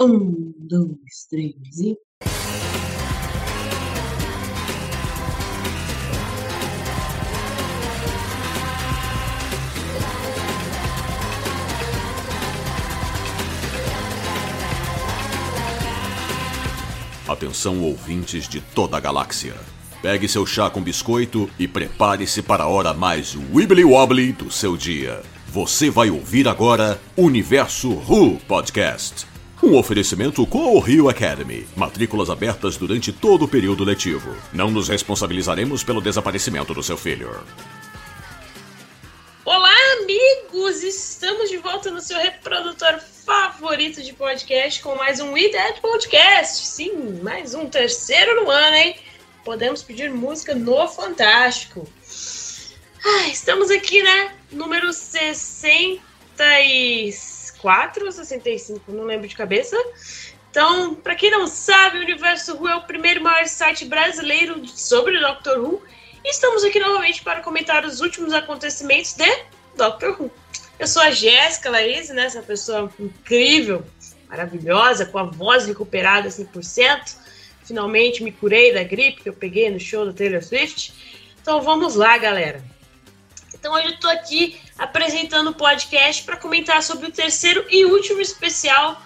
Um, dois, três e. Atenção ouvintes de toda a galáxia. Pegue seu chá com biscoito e prepare-se para a hora mais wibbly wobbly do seu dia. Você vai ouvir agora Universo Who Podcast. Um oferecimento com o Rio Academy. Matrículas abertas durante todo o período letivo. Não nos responsabilizaremos pelo desaparecimento do seu filho. Olá, amigos! Estamos de volta no seu reprodutor favorito de podcast com mais um We Podcast. Sim, mais um terceiro no ano, hein? Podemos pedir música no Fantástico. Ah, estamos aqui, né? Número 64 ou 65, não lembro de cabeça. Então, para quem não sabe, o Universo Who é o primeiro maior site brasileiro sobre Doctor Who. E estamos aqui novamente para comentar os últimos acontecimentos de Doctor Who. Eu sou a Jéssica Laís, né? Essa pessoa incrível, maravilhosa, com a voz recuperada 100%. Finalmente me curei da gripe que eu peguei no show da Taylor Swift. Então vamos lá, galera. Então hoje eu tô aqui apresentando o podcast para comentar sobre o terceiro e último especial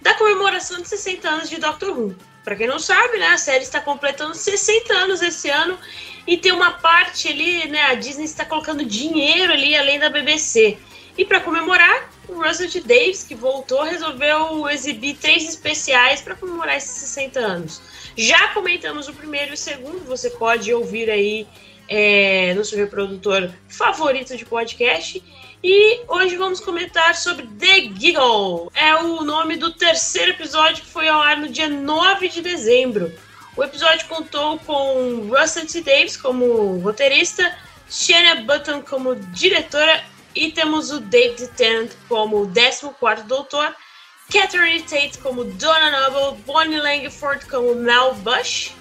da comemoração de 60 anos de Doctor Who. Para quem não sabe, né, a série está completando 60 anos esse ano e tem uma parte ali, né, a Disney está colocando dinheiro ali além da BBC. E para comemorar, o Russell T. Davis, que voltou, resolveu exibir três especiais para comemorar esses 60 anos. Já comentamos o primeiro e o segundo, você pode ouvir aí é, no seu reprodutor favorito de podcast. E hoje vamos comentar sobre The Giggle. É o nome do terceiro episódio que foi ao ar no dia 9 de dezembro. O episódio contou com Russell T. Davis como roteirista, Shanna Button como diretora e temos o David Tennant como 14º Doutor, Catherine Tate como Donna Noble, Bonnie Langford como Mel Bush,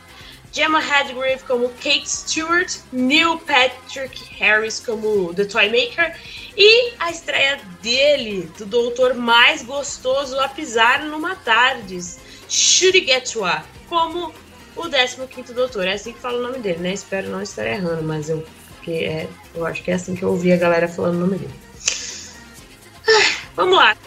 Gemma Hadgrave como Kate Stewart, Neil Patrick Harris como The Toymaker e a estreia dele, do doutor mais gostoso a pisar numa tardes, Shuri Getwa, como o 15º Doutor. É assim que fala o nome dele, né? Espero não estar errando, mas eu, é, eu acho que é assim que eu ouvi a galera falando o nome dele. Ah, vamos lá.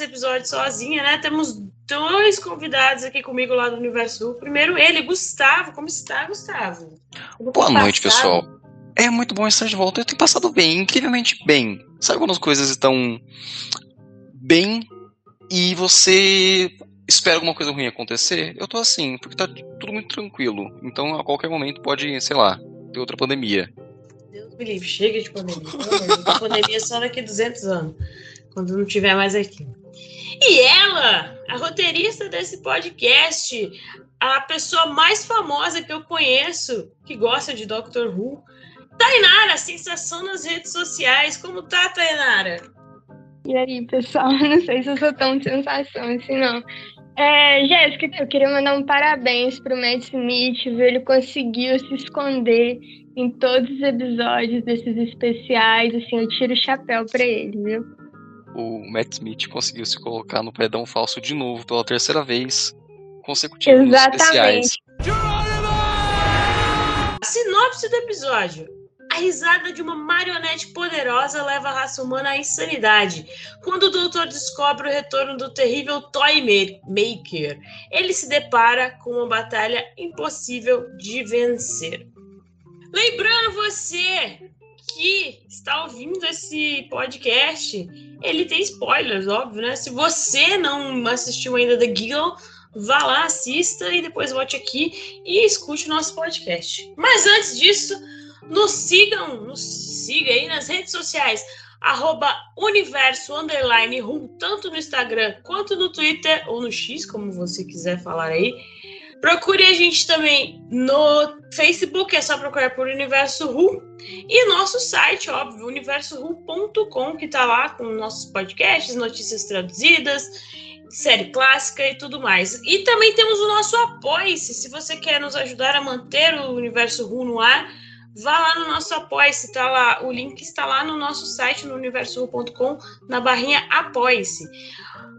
Esse episódio sozinha, né? Temos dois convidados aqui comigo lá do Universo Primeiro ele, Gustavo. Como está, Gustavo? Boa noite, pessoal. É muito bom estar de volta. Eu tenho passado bem, incrivelmente bem. Sabe quando as coisas estão bem e você espera alguma coisa ruim acontecer? Eu tô assim, porque tá tudo muito tranquilo. Então, a qualquer momento pode, sei lá, ter outra pandemia. Deus me livre, chega de pandemia. a pandemia é só daqui a 200 anos quando não tiver mais aqui. E ela, a roteirista desse podcast, a pessoa mais famosa que eu conheço que gosta de Doctor Who, Tainara, sensação nas redes sociais. Como tá, Tainara? E aí, pessoal? Não sei se eu sou tão sensação assim, não. É, Jéssica, eu queria mandar um parabéns pro Matt Smith, viu? Ele conseguiu se esconder em todos os episódios desses especiais, assim, eu tiro o chapéu pra ele, viu? O Matt Smith conseguiu se colocar no predão falso de novo pela terceira vez consecutiva Exatamente. nos especiais. Sinopse do episódio. A risada de uma marionete poderosa leva a raça humana à insanidade. Quando o doutor descobre o retorno do terrível Toy Maker, ele se depara com uma batalha impossível de vencer. Lembrando você que está ouvindo esse podcast, ele tem spoilers, óbvio, né? Se você não assistiu ainda The Giggle, vá lá, assista e depois volte aqui e escute o nosso podcast. Mas antes disso, nos sigam, nos siga aí nas redes sociais. arroba universo underline rum, tanto no Instagram quanto no Twitter ou no X, como você quiser falar aí. Procure a gente também no Facebook, é só procurar por Universo Ru. E nosso site, óbvio, universoru.com, que está lá com nossos podcasts, notícias traduzidas, série clássica e tudo mais. E também temos o nosso Apoie-se. Se você quer nos ajudar a manter o Universo Ru no ar, vá lá no nosso Apoie-se. Tá lá, o link está lá no nosso site, no universoru.com, na barrinha Apoie-se.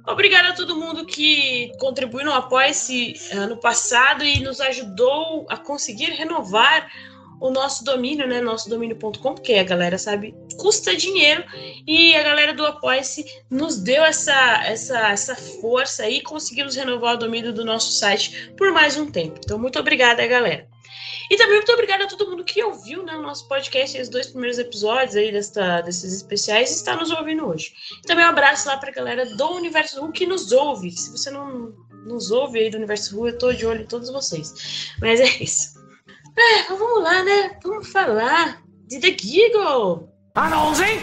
Obrigada a todo mundo que contribuiu no Apoia-se ano passado e nos ajudou a conseguir renovar o nosso domínio, né? Nosso domínio.com, porque a galera sabe, custa dinheiro e a galera do Apoia-se nos deu essa, essa, essa força e conseguimos renovar o domínio do nosso site por mais um tempo. Então, muito obrigada, galera. E também muito obrigada a todo mundo que ouviu né, o nosso podcast, os dois primeiros episódios aí desta, desses especiais e está nos ouvindo hoje. E também um abraço lá para a galera do Universo Ru que nos ouve. Se você não nos ouve aí do Universo Ru, eu estou de olho em todos vocês. Mas é isso. É, vamos lá, né? Vamos falar de The Giggle. hein?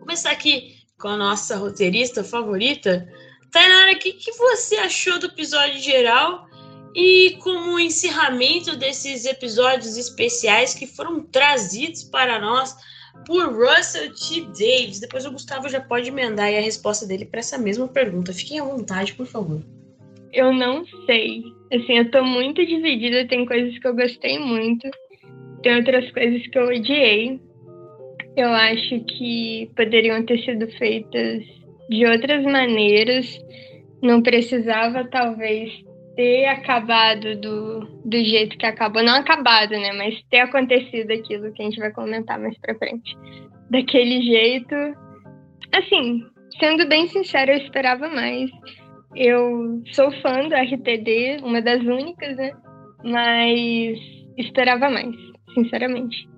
Começar aqui com a nossa roteirista favorita. Tainara, o que, que você achou do episódio geral? E como encerramento desses episódios especiais que foram trazidos para nós por Russell T. Davis. Depois o Gustavo já pode emendar a resposta dele para essa mesma pergunta. Fiquem à vontade, por favor. Eu não sei. Assim, eu tô muito dividida. Tem coisas que eu gostei muito, tem outras coisas que eu odiei. Eu acho que poderiam ter sido feitas de outras maneiras. Não precisava, talvez, ter acabado do, do jeito que acabou. Não acabado, né? Mas ter acontecido aquilo que a gente vai comentar mais pra frente. Daquele jeito. Assim, sendo bem sincero, eu esperava mais. Eu sou fã do RTD, uma das únicas, né? Mas esperava mais, sinceramente.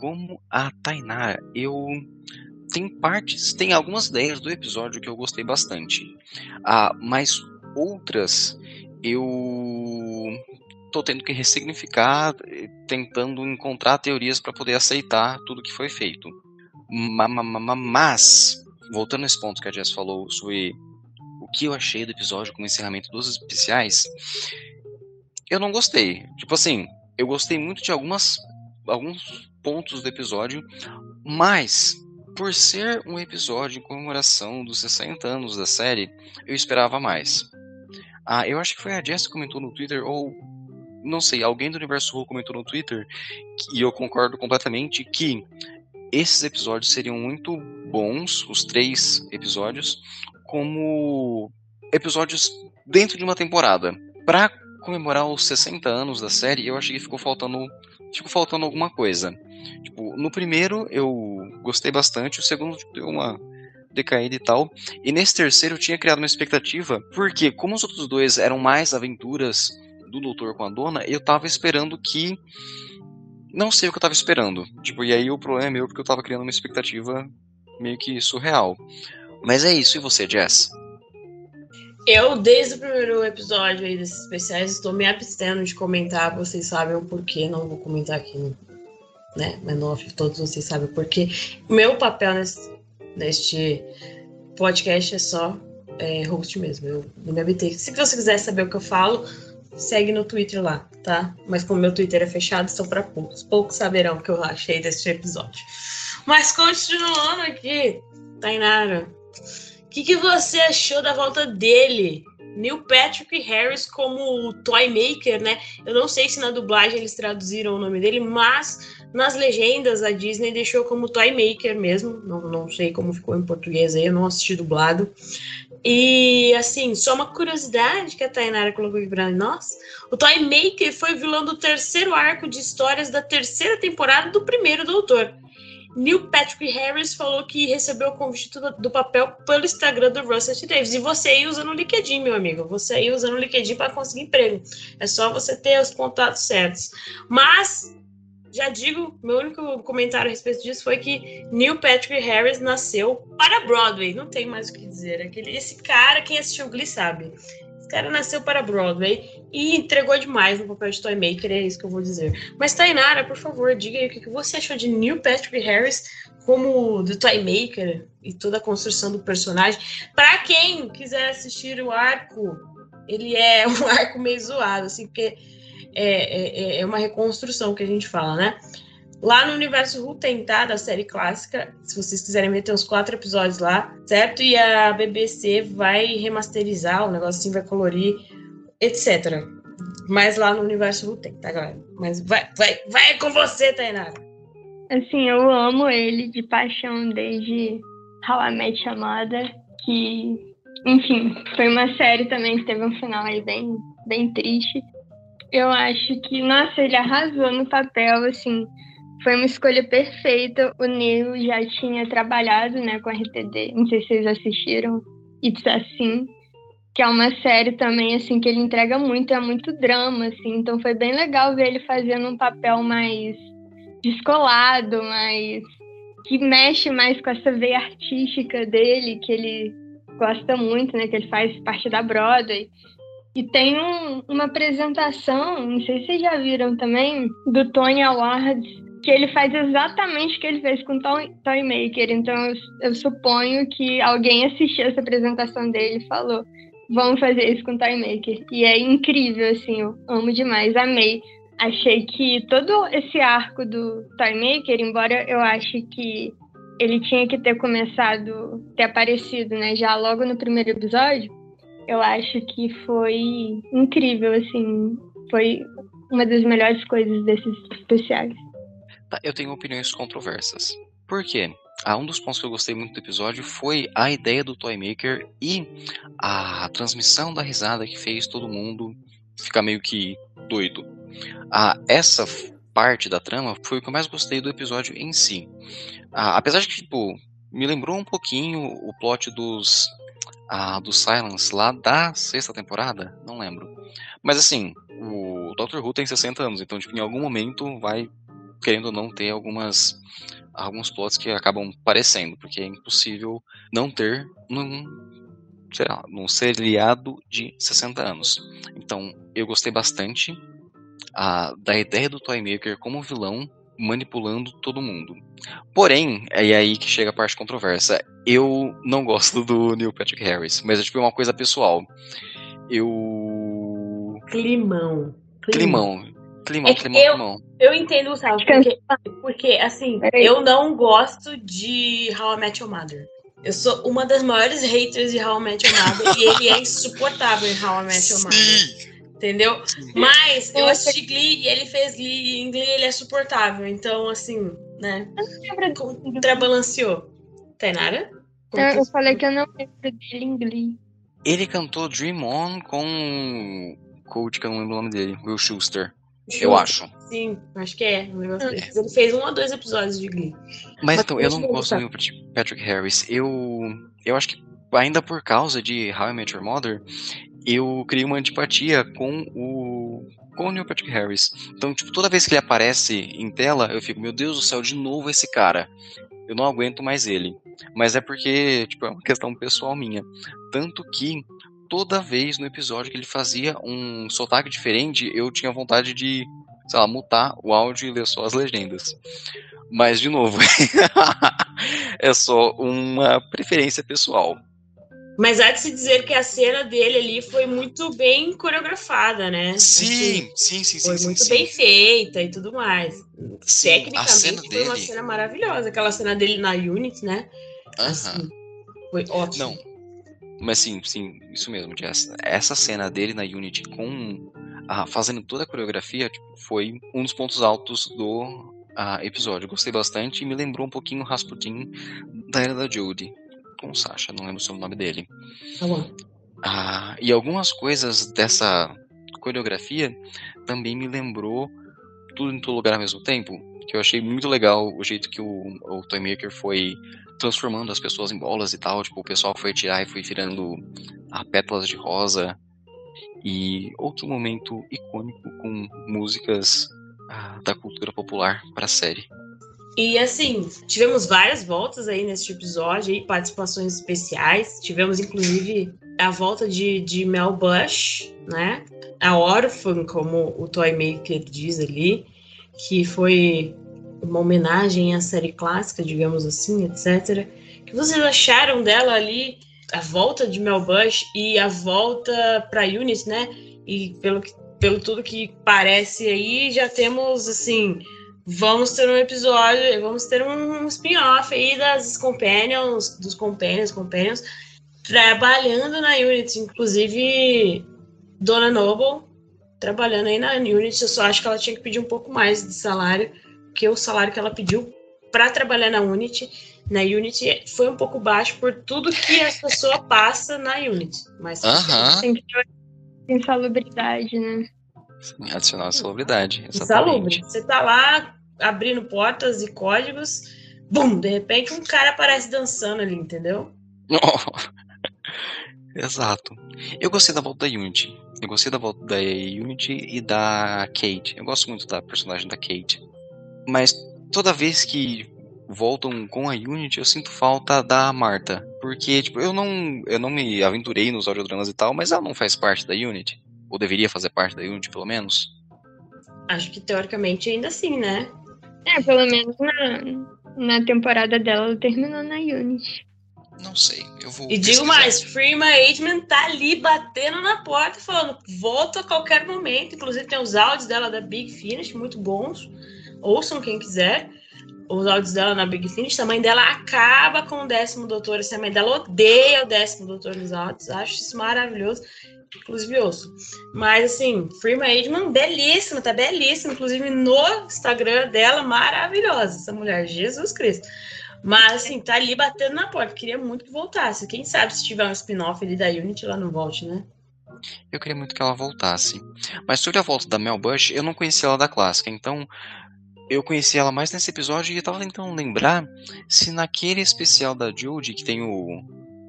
Como a Tainá, eu tem partes, tem algumas ideias do episódio que eu gostei bastante. Ah, mas outras eu tô tendo que ressignificar, tentando encontrar teorias para poder aceitar tudo que foi feito. Mas, voltando nesse ponto que a Jess falou sobre o que eu achei do episódio como encerramento dos especiais, eu não gostei. Tipo assim, eu gostei muito de algumas alguns pontos do episódio, mas por ser um episódio em comemoração dos 60 anos da série, eu esperava mais. Ah, eu acho que foi a Jess que comentou no Twitter, ou não sei, alguém do Universo Ru comentou no Twitter, e eu concordo completamente, que esses episódios seriam muito bons, os três episódios, como episódios dentro de uma temporada. Pra comemorar os 60 anos da série, eu achei que ficou faltando, ficou faltando alguma coisa. Tipo, no primeiro eu gostei bastante, o segundo deu uma decaída e tal. E nesse terceiro eu tinha criado uma expectativa, porque como os outros dois eram mais aventuras do doutor com a dona, eu tava esperando que não sei o que eu tava esperando. Tipo, e aí o problema é meu porque eu tava criando uma expectativa meio que surreal. Mas é isso, e você, Jess? Eu, desde o primeiro episódio aí desses especiais, estou me abstendo de comentar, vocês sabem o porquê, não vou comentar aqui, né? Mas off, todos vocês sabem o porquê. Meu papel nesse, neste podcast é só é, host mesmo. Eu não me habitei. Se você quiser saber o que eu falo, segue no Twitter lá, tá? Mas como meu Twitter é fechado, são para poucos. Poucos saberão o que eu achei deste episódio. Mas continuando aqui, Tainara, que, que você achou da volta dele? Neil Patrick Harris como o Toy Maker, né? Eu não sei se na dublagem eles traduziram o nome dele, mas nas legendas, a Disney deixou como Toy Maker mesmo. Não, não sei como ficou em português aí, eu não assisti dublado. E, assim, só uma curiosidade que a Tainara colocou aqui pra nós. O Toy Maker foi vilão do terceiro arco de histórias da terceira temporada do primeiro Doutor. Neil Patrick Harris falou que recebeu o convite do, papel pelo Instagram do Russell. Davis. E você aí usando o LinkedIn, meu amigo. Você aí usando o LinkedIn para conseguir emprego. É só você ter os contatos certos. Mas já digo, meu único comentário a respeito disso foi que Neil Patrick Harris nasceu para Broadway. Não tem mais o que dizer. Aquele, esse cara, quem assistiu Glee sabe. Esse cara nasceu para Broadway e entregou demais no papel de Toymaker, é isso que eu vou dizer. Mas, Tainara, por favor, diga aí o que você achou de Neil Patrick Harris como do Toymaker e toda a construção do personagem. Para quem quiser assistir o arco, ele é um arco meio zoado, assim, porque é, é, é uma reconstrução que a gente fala, né? Lá no universo Who tá? Da série clássica. Se vocês quiserem ver, tem uns quatro episódios lá, certo? E a BBC vai remasterizar o negócio assim, vai colorir, etc. Mas lá no universo Who tem, tá, galera? Mas vai, vai, vai com você, Tainara. Assim, eu amo ele de paixão desde How I Met Chamada, que, enfim, foi uma série também que teve um final aí bem, bem triste. Eu acho que, nossa, ele arrasou no papel, assim, foi uma escolha perfeita. O Neil já tinha trabalhado né, com a RTD. Não sei se vocês assistiram. It's Assim, que é uma série também assim que ele entrega muito, é muito drama, assim. Então foi bem legal ver ele fazendo um papel mais descolado, mais que mexe mais com essa veia artística dele, que ele gosta muito, né? Que ele faz parte da Broadway. E tem um, uma apresentação, não sei se vocês já viram também, do Tony Awards, que ele faz exatamente o que ele fez com Toy, Toy Maker. Então eu, eu, suponho que alguém assistiu essa apresentação dele e falou: vamos fazer isso com Toy Maker. E é incrível, assim, eu amo demais, amei. Achei que todo esse arco do Toy Maker, embora eu ache que ele tinha que ter começado, ter aparecido, né, já logo no primeiro episódio, eu acho que foi incrível, assim, foi uma das melhores coisas desses especiais. Tá, eu tenho opiniões controversas. Por quê? Ah, um dos pontos que eu gostei muito do episódio foi a ideia do Toymaker e a transmissão da risada que fez todo mundo ficar meio que doido. Ah, essa parte da trama foi o que eu mais gostei do episódio em si. Ah, apesar de que, tipo, me lembrou um pouquinho o plot dos, ah, Silence lá da sexta temporada, não lembro. Mas assim, o Dr. Who tem 60 anos, então tipo, em algum momento vai querendo ou não ter algumas alguns plots que acabam parecendo, porque é impossível não ter num, sei lá, num seriado de 60 anos. Então, eu gostei bastante a, da ideia do Toymaker como vilão manipulando todo mundo. Porém, é aí que chega a parte controversa. Eu não gosto do Neil Patrick Harris, mas é tipo uma coisa pessoal. Eu. Climão. Climão. Climão. Climão, é climão, eu, climão. Eu entendo, Gustavo, porque, porque assim, eu não gosto de How I Met Your Mother. Eu sou uma das maiores haters de How I Met Your Mother e ele é insuportável em How I Met Your Mother. Entendeu? Mas eu assisti Glee e ele fez Glee e em Glee ele é suportável. Então, assim, né? Contrabalanceou. Tainara? Eu, eu falei que eu não lembro dele em Glee. Ele cantou Dream On com o coach que eu não lembro o nome dele, Will Schuster. Eu acho. Sim, acho que é. Um negócio é. Ele fez um ou dois episódios de Glee. Mas, Mas então, eu não gosto do Patrick Harris. Eu, eu acho que ainda por causa de How I Met Your Mother, eu criei uma antipatia com o com o Neil Patrick Harris. Então, tipo, toda vez que ele aparece em tela, eu fico, meu Deus do céu, de novo esse cara. Eu não aguento mais ele. Mas é porque, tipo, é uma questão pessoal minha. Tanto que toda vez no episódio que ele fazia um sotaque diferente, eu tinha vontade de, sei lá, mutar o áudio e ler só as legendas. Mas, de novo, é só uma preferência pessoal. Mas há de se dizer que a cena dele ali foi muito bem coreografada, né? Sim, sim, sim, Foi sim, muito sim, bem feita e tudo mais. Sim, Tecnicamente foi dele... uma cena maravilhosa. Aquela cena dele na Unity, né? Assim, foi ótimo. Não, mas sim, sim, isso mesmo, Jess. Essa cena dele na Unity com ah, fazendo toda a coreografia tipo, foi um dos pontos altos do ah, episódio. Gostei bastante e me lembrou um pouquinho o Rasputin da era da Jodie. Com o Sasha, não lembro o nome dele. Tá bom. Ah, e algumas coisas dessa coreografia também me lembrou tudo em todo lugar ao mesmo tempo. Que eu achei muito legal o jeito que o, o Toymaker foi transformando as pessoas em bolas e tal. Tipo, o pessoal foi tirar e foi virando a pétalas de rosa. E outro momento icônico com músicas ah, da cultura popular para a série. E assim, tivemos várias voltas aí nesse episódio, aí, participações especiais. Tivemos, inclusive, a volta de, de Mel Bush, né? A órfã, como o Toy Maker diz ali, que foi uma homenagem à série clássica, digamos assim, etc. O que vocês acharam dela ali, a volta de Mel Bush e a volta para Unity, né? E pelo, pelo tudo que parece aí, já temos assim vamos ter um episódio, vamos ter um spin-off aí das companions, dos companions, companions, trabalhando na Unity, inclusive Dona Noble trabalhando aí na Unity, eu só acho que ela tinha que pedir um pouco mais de salário, que o salário que ela pediu para trabalhar na Unity, na Unity foi um pouco baixo por tudo que a pessoa passa na Unity, mas uh -huh. tem que ter insalubridade, né? Sim, adicionar a salubridade. Insalubre. Você tá lá abrindo portas e códigos, bum, de repente um cara aparece dançando ali, entendeu? Exato. Eu gostei da volta da Unity. Eu gostei da volta da Unity e da Kate. Eu gosto muito da personagem da Kate. Mas toda vez que voltam com a Unity, eu sinto falta da Marta. Porque, tipo, eu não, eu não me aventurei nos audiodramas e tal, mas ela não faz parte da Unity. Ou deveria fazer parte da Unity, pelo menos. Acho que teoricamente ainda sim, né? É, pelo menos na, na temporada dela, ela terminou na Unity. Não sei, eu vou. E digo mais, Freeman Aitman tá ali batendo na porta falando, volta a qualquer momento. Inclusive tem os áudios dela da Big Finish, muito bons. Ouçam quem quiser. Os áudios dela na Big Finish. A mãe dela acaba com o décimo doutor. Assim, a mãe dela odeia o décimo doutor nos áudios. Acho isso maravilhoso inclusive ouço. Mas assim, Freeman Aidman, belíssima, tá belíssima, inclusive no Instagram dela, maravilhosa, essa mulher, Jesus Cristo. Mas assim, tá ali batendo na porta, queria muito que voltasse. Quem sabe se tiver um spin-off ali da Unity, ela não volte, né? Eu queria muito que ela voltasse. Mas sobre a volta da Mel Bush, eu não conhecia ela da clássica, então eu conheci ela mais nesse episódio e eu tava tentando lembrar se naquele especial da Judy, que tem o,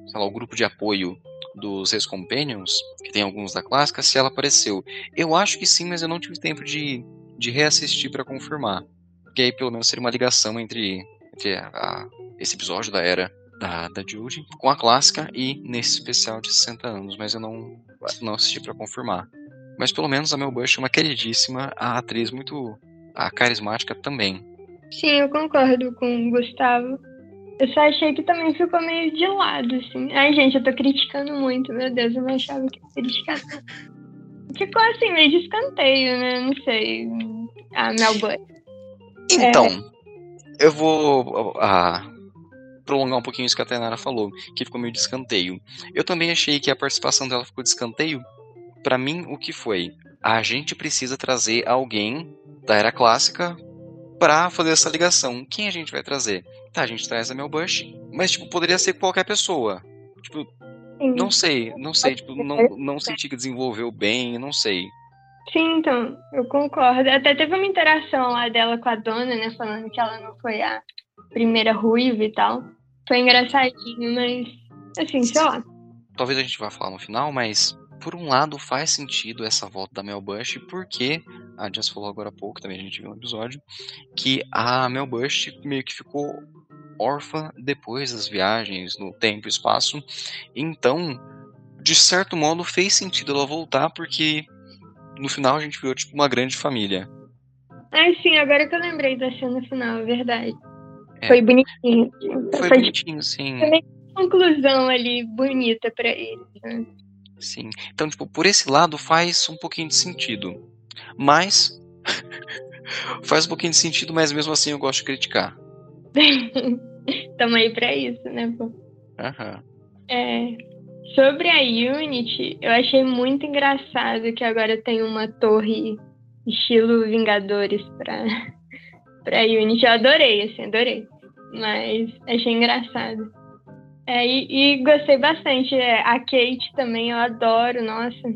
sei lá, o grupo de apoio dos Seis Companions, que tem alguns da clássica, se ela apareceu. Eu acho que sim, mas eu não tive tempo de, de reassistir para confirmar. Porque aí pelo menos seria uma ligação entre, entre a, a, esse episódio da era da, da Judy com a clássica e nesse especial de 60 anos, mas eu não, não assisti para confirmar. Mas pelo menos a Mel Bush é uma queridíssima, a atriz muito a carismática também. Sim, eu concordo com o Gustavo. Eu só achei que também ficou meio de lado, assim. Ai, gente, eu tô criticando muito, meu Deus, eu não achava que ia criticar. Ficou assim, meio de escanteio, né? Não sei. A Melbourne. Então, é... eu vou ah, prolongar um pouquinho isso que a Tainara falou, que ficou meio de escanteio. Eu também achei que a participação dela ficou de escanteio. Para mim, o que foi? A gente precisa trazer alguém da era clássica para fazer essa ligação. Quem a gente vai trazer? Tá, a gente traz a Mel Bush, mas, tipo, poderia ser qualquer pessoa. Tipo, Sim. não sei, não sei, tipo, não, não senti que desenvolveu bem, não sei. Sim, então, eu concordo. Até teve uma interação lá dela com a dona, né, falando que ela não foi a primeira ruiva e tal. Foi engraçadinho, mas, assim, sei lá. Talvez a gente vá falar no final, mas por um lado faz sentido essa volta da Mel Bush, porque a Jess falou agora há pouco, também a gente viu no episódio, que a Mel Bush meio que ficou órfã depois das viagens no tempo e espaço. Então, de certo modo, fez sentido ela voltar, porque no final a gente viu tipo uma grande família. Ah, sim, agora que eu lembrei da cena final, é verdade. É. Foi bonitinho. Foi, Foi bonitinho, sim. Foi conclusão ali bonita para ele. Né? Sim. Então, tipo, por esse lado faz um pouquinho de sentido. Mas. faz um pouquinho de sentido, mas mesmo assim eu gosto de criticar. Tamo aí pra isso, né, pô? Aham. É, sobre a Unity, eu achei muito engraçado que agora tem uma torre estilo Vingadores pra, pra Unity. Eu adorei, assim, adorei. Mas achei engraçado. É, e, e, gostei bastante. É, a Kate também, eu adoro, nossa.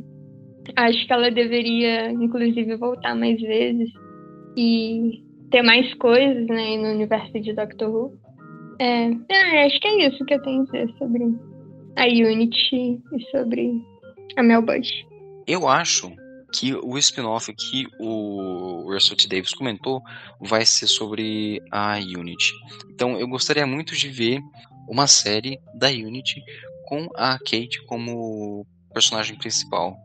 Acho que ela deveria, inclusive, voltar mais vezes e ter mais coisas né, no universo de Doctor Who. É, é, acho que é isso que eu tenho a dizer sobre a Unity e sobre a Mel Bush. Eu acho que o spin-off que o Russell T. Davis comentou vai ser sobre a Unity. Então eu gostaria muito de ver uma série da Unity com a Kate como personagem principal.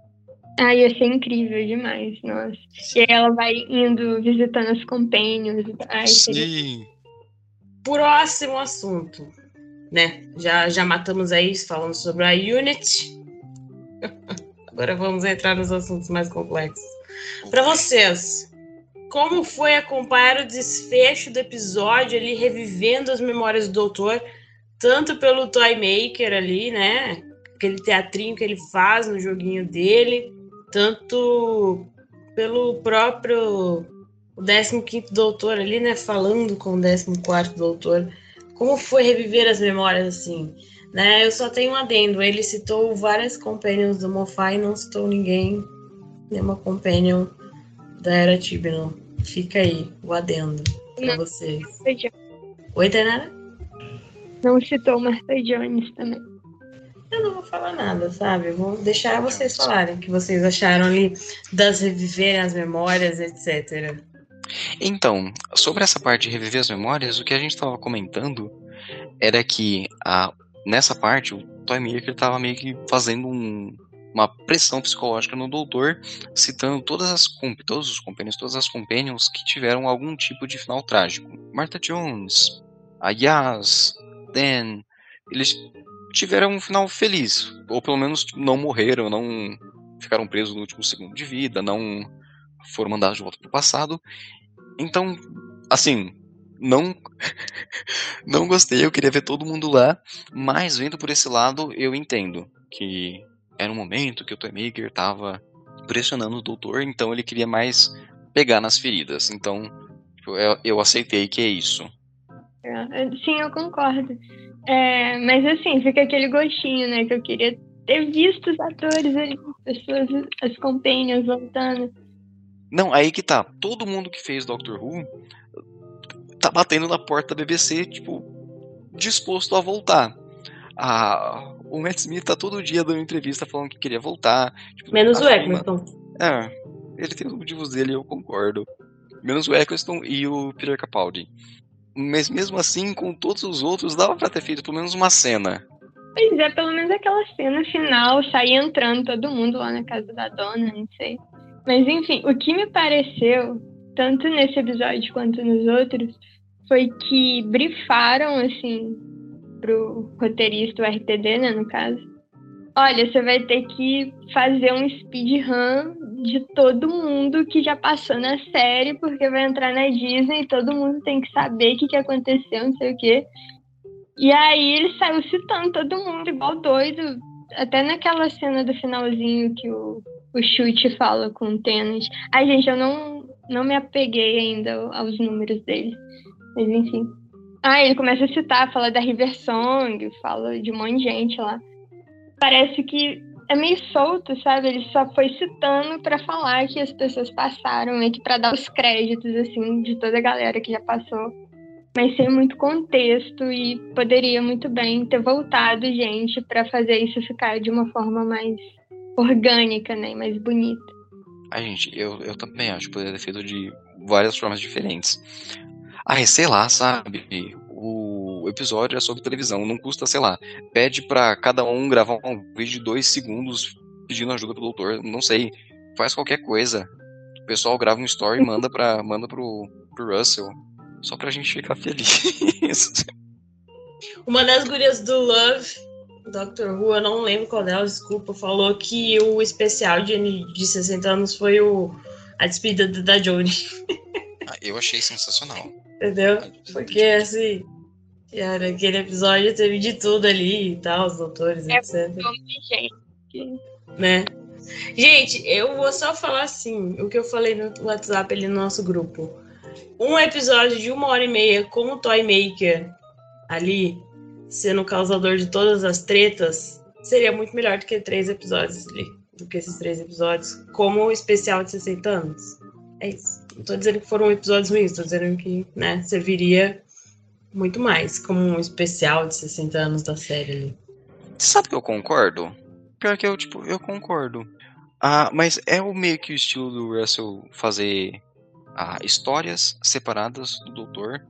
Ah, ia ser incrível demais, nossa. E aí ela vai indo visitando as companions. Ai, Sim. seria... Próximo assunto, né? Já, já matamos aí falando sobre a Unity. Agora vamos entrar nos assuntos mais complexos. Para vocês, como foi acompanhar o desfecho do episódio ali, revivendo as memórias do doutor, tanto pelo Toy Maker ali, né? Aquele teatrinho que ele faz no joguinho dele, tanto pelo próprio o 15 doutor ali, né? Falando com o 14 doutor. Como foi reviver as memórias assim? Né? Eu só tenho um adendo. Ele citou várias companions do Mofai e não citou ninguém, nenhuma companion da Era Tibnon. Fica aí o adendo pra Não. vocês. Oi, Tainara? Não citou Martha Jones também. Eu não vou falar nada, sabe? Eu Vou deixar vocês falarem o que vocês acharam ali das reviverem as memórias, etc. Então, sobre essa parte de reviver as memórias, o que a gente estava comentando era que a, nessa parte o Toy Maker estava meio que fazendo um- uma pressão psicológica no doutor, citando todas as todos os companions, todas as companions que tiveram algum tipo de final trágico. Martha Jones, a Yas, Dan, eles tiveram um final feliz, ou pelo menos não morreram, não ficaram presos no último segundo de vida, não foram mandados de volta para o passado. Então, assim, não não gostei, eu queria ver todo mundo lá, mas vendo por esse lado, eu entendo que era um momento que o Toymaker tava pressionando o doutor, então ele queria mais pegar nas feridas. Então, tipo, eu, eu aceitei que é isso. É, Sim, eu concordo. É, mas assim, fica aquele gostinho, né? Que eu queria ter visto os atores ali, as pessoas, as companions voltando. Não, aí que tá. Todo mundo que fez Doctor Who tá batendo na porta da BBC, tipo, disposto a voltar. Ah, o Matt Smith tá todo dia dando entrevista falando que queria voltar. Tipo, Menos o Fama- Eccleston. É, ele tem os motivos dele, eu concordo. Menos o Eccleston e o Peter Capaldi. Mas mesmo assim, com todos os outros, dava pra ter feito pelo menos uma cena. Pois é, pelo menos aquela cena final, sair entrando todo mundo lá na casa da dona, não sei. Mas enfim, o que me pareceu, tanto nesse episódio quanto nos outros, foi que brifaram, assim, pro roteirista, o RTD, né, no caso. Olha, você vai ter que fazer um speedrun de todo mundo que já passou na série, porque vai entrar na Disney e todo mundo tem que saber o que, que aconteceu, não sei o quê. E aí ele saiu citando todo mundo igual doido. Até naquela cena do finalzinho que o, o Chute fala com o Tennant. Ai, gente, eu não, não me apeguei ainda aos números dele. Mas enfim. Ah, ele começa a citar, fala da River Song, fala de um monte de gente lá. Parece que é meio solto, sabe? Ele só foi citando pra falar que as pessoas passaram, meio que pra dar os créditos, assim, de toda a galera que já passou mas sem muito contexto e poderia muito bem ter voltado gente para fazer isso ficar de uma forma mais orgânica, né, mais bonita. Ai, gente, eu, eu também acho que poderia ter feito de várias formas diferentes. Ai, sei lá, sabe? O episódio é sobre televisão, não custa, sei lá. Pede pra cada um gravar um vídeo de dois segundos pedindo ajuda pro doutor, não sei. Faz qualquer coisa. O pessoal grava um story e manda, pra, manda pro, pro Russell. Só pra gente ficar feliz. Uma das gurias do Love, Doctor Who, eu não lembro qual delas, desculpa, falou que o especial de, de 60 anos foi o, a despedida da- da Jodie, Ah, eu achei sensacional. entendeu? Porque assim, cara, aquele episódio teve de tudo ali e tal, os doutores, É, etc. Gente, né? Gente, eu vou só falar assim, o que eu falei no WhatsApp ali no nosso grupo. Um episódio de uma hora e meia com o Toy Maker ali, sendo o causador de todas as tretas, seria muito melhor do que três episódios ali. Do que esses três episódios, como o especial de 60 anos. É isso. Não tô dizendo que foram episódios ruins, tô dizendo que, né, serviria muito mais como um especial de 60 anos da série ali. Sabe que eu concordo? Pior que eu, tipo, eu concordo. Ah, mas é o meio que o estilo do Russell fazer ah, histórias separadas do Doutor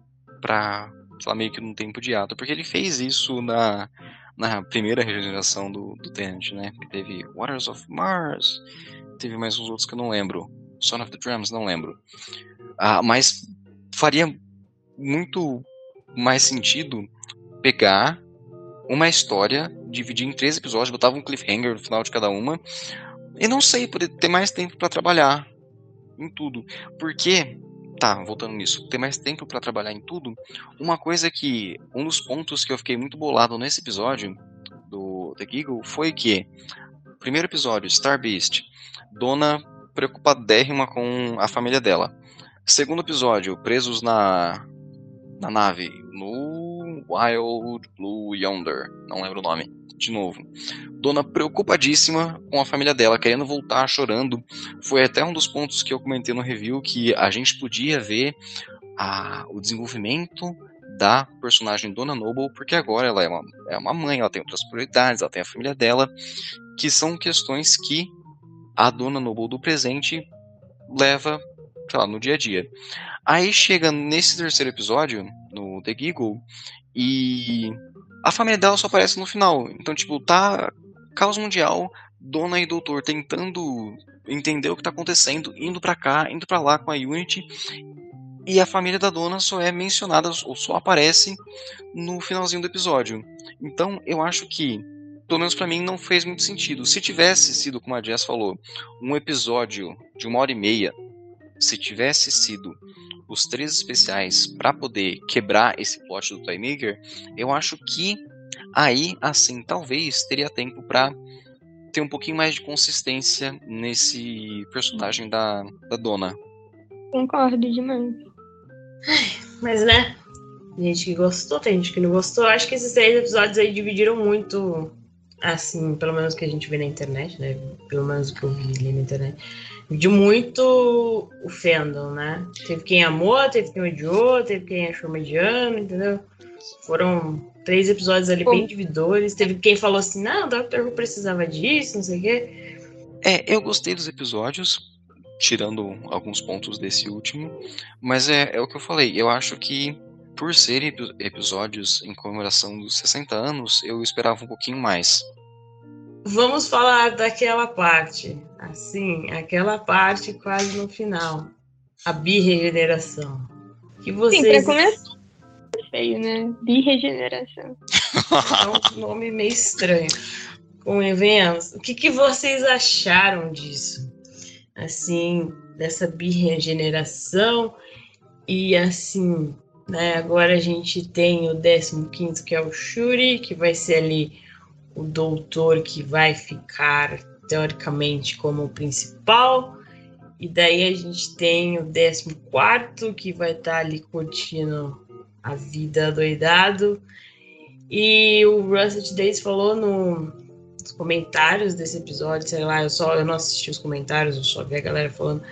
pra, sei lá, meio que num tempo de ato. Porque ele fez isso na, na primeira regeneração do, do Tenant, né? Teve Waters of Mars, teve mais uns outros que eu não lembro. Son of the Drums, não lembro. Ah, mas faria muito mais sentido pegar uma história, dividir em três episódios, botava um cliffhanger no final de cada uma, e não sei, poder ter mais tempo para trabalhar em tudo. Porque, tá, voltando nisso, ter mais tempo para trabalhar em tudo, uma coisa que, um dos pontos que eu fiquei muito bolado nesse episódio do The Giggle foi que, primeiro episódio, Star Beast, Dona preocupadérrima com a família dela. Segundo episódio, presos na, na nave, no Wild Blue Yonder, não lembro o nome, de novo. Dona preocupadíssima com a família dela, querendo voltar, chorando. Foi até um dos pontos que eu comentei no review que a gente podia ver a, o desenvolvimento da personagem Dona Noble, porque agora ela é uma, é uma mãe, ela tem outras prioridades, ela tem a família dela, que são questões que a dona Noble do presente leva, sei lá, no dia a dia. Aí chega nesse terceiro episódio, no The Giggle, e a família dela só aparece no final. Então, tipo, tá caos mundial, dona e doutor tentando entender o que tá acontecendo, indo para cá, indo para lá com a Unity, e a família da dona só é mencionada ou só aparece no finalzinho do episódio. Então, eu acho que pelo menos para mim, não fez muito sentido. Se tivesse sido, como a Jess falou, um episódio de uma hora e meia, se tivesse sido os três especiais para poder quebrar esse plot do Playmaker, eu acho que aí, assim, talvez teria tempo para ter um pouquinho mais de consistência nesse personagem da, da dona. Concordo demais. Mas, né? Tem gente que gostou, tem gente que não gostou. Acho que esses três episódios aí dividiram muito assim, pelo menos que a gente vê na internet, né? Pelo menos o que eu vi ali na internet, de muito o fandom, né? Teve quem amou, teve quem odiou, teve quem achou mediano, entendeu? Foram três episódios ali Pô. bem individuais. Teve quem falou assim, não, o Doctor Who precisava disso, não sei o quê. É, eu gostei dos episódios, tirando alguns pontos desse último, mas é, é o que eu falei, eu acho que por serem episódios em comemoração dos 60 anos, eu esperava um pouquinho mais. Vamos falar daquela parte, assim, aquela parte quase no final, a birregeneração. Que vocês... Sim, pra começar feio, né? Birregeneração. É um nome meio estranho. Convenhamos. O que, que vocês acharam disso? Assim, dessa birregeneração e assim, né? Agora a gente tem o 15 que é o Shuri, que vai ser ali o doutor que vai ficar teoricamente como o principal. E daí a gente tem o 14 que vai estar tá ali curtindo a vida doidado. E o Russet Days falou no, nos comentários desse episódio, sei lá, eu só eu não assisti os comentários, eu só vi a galera falando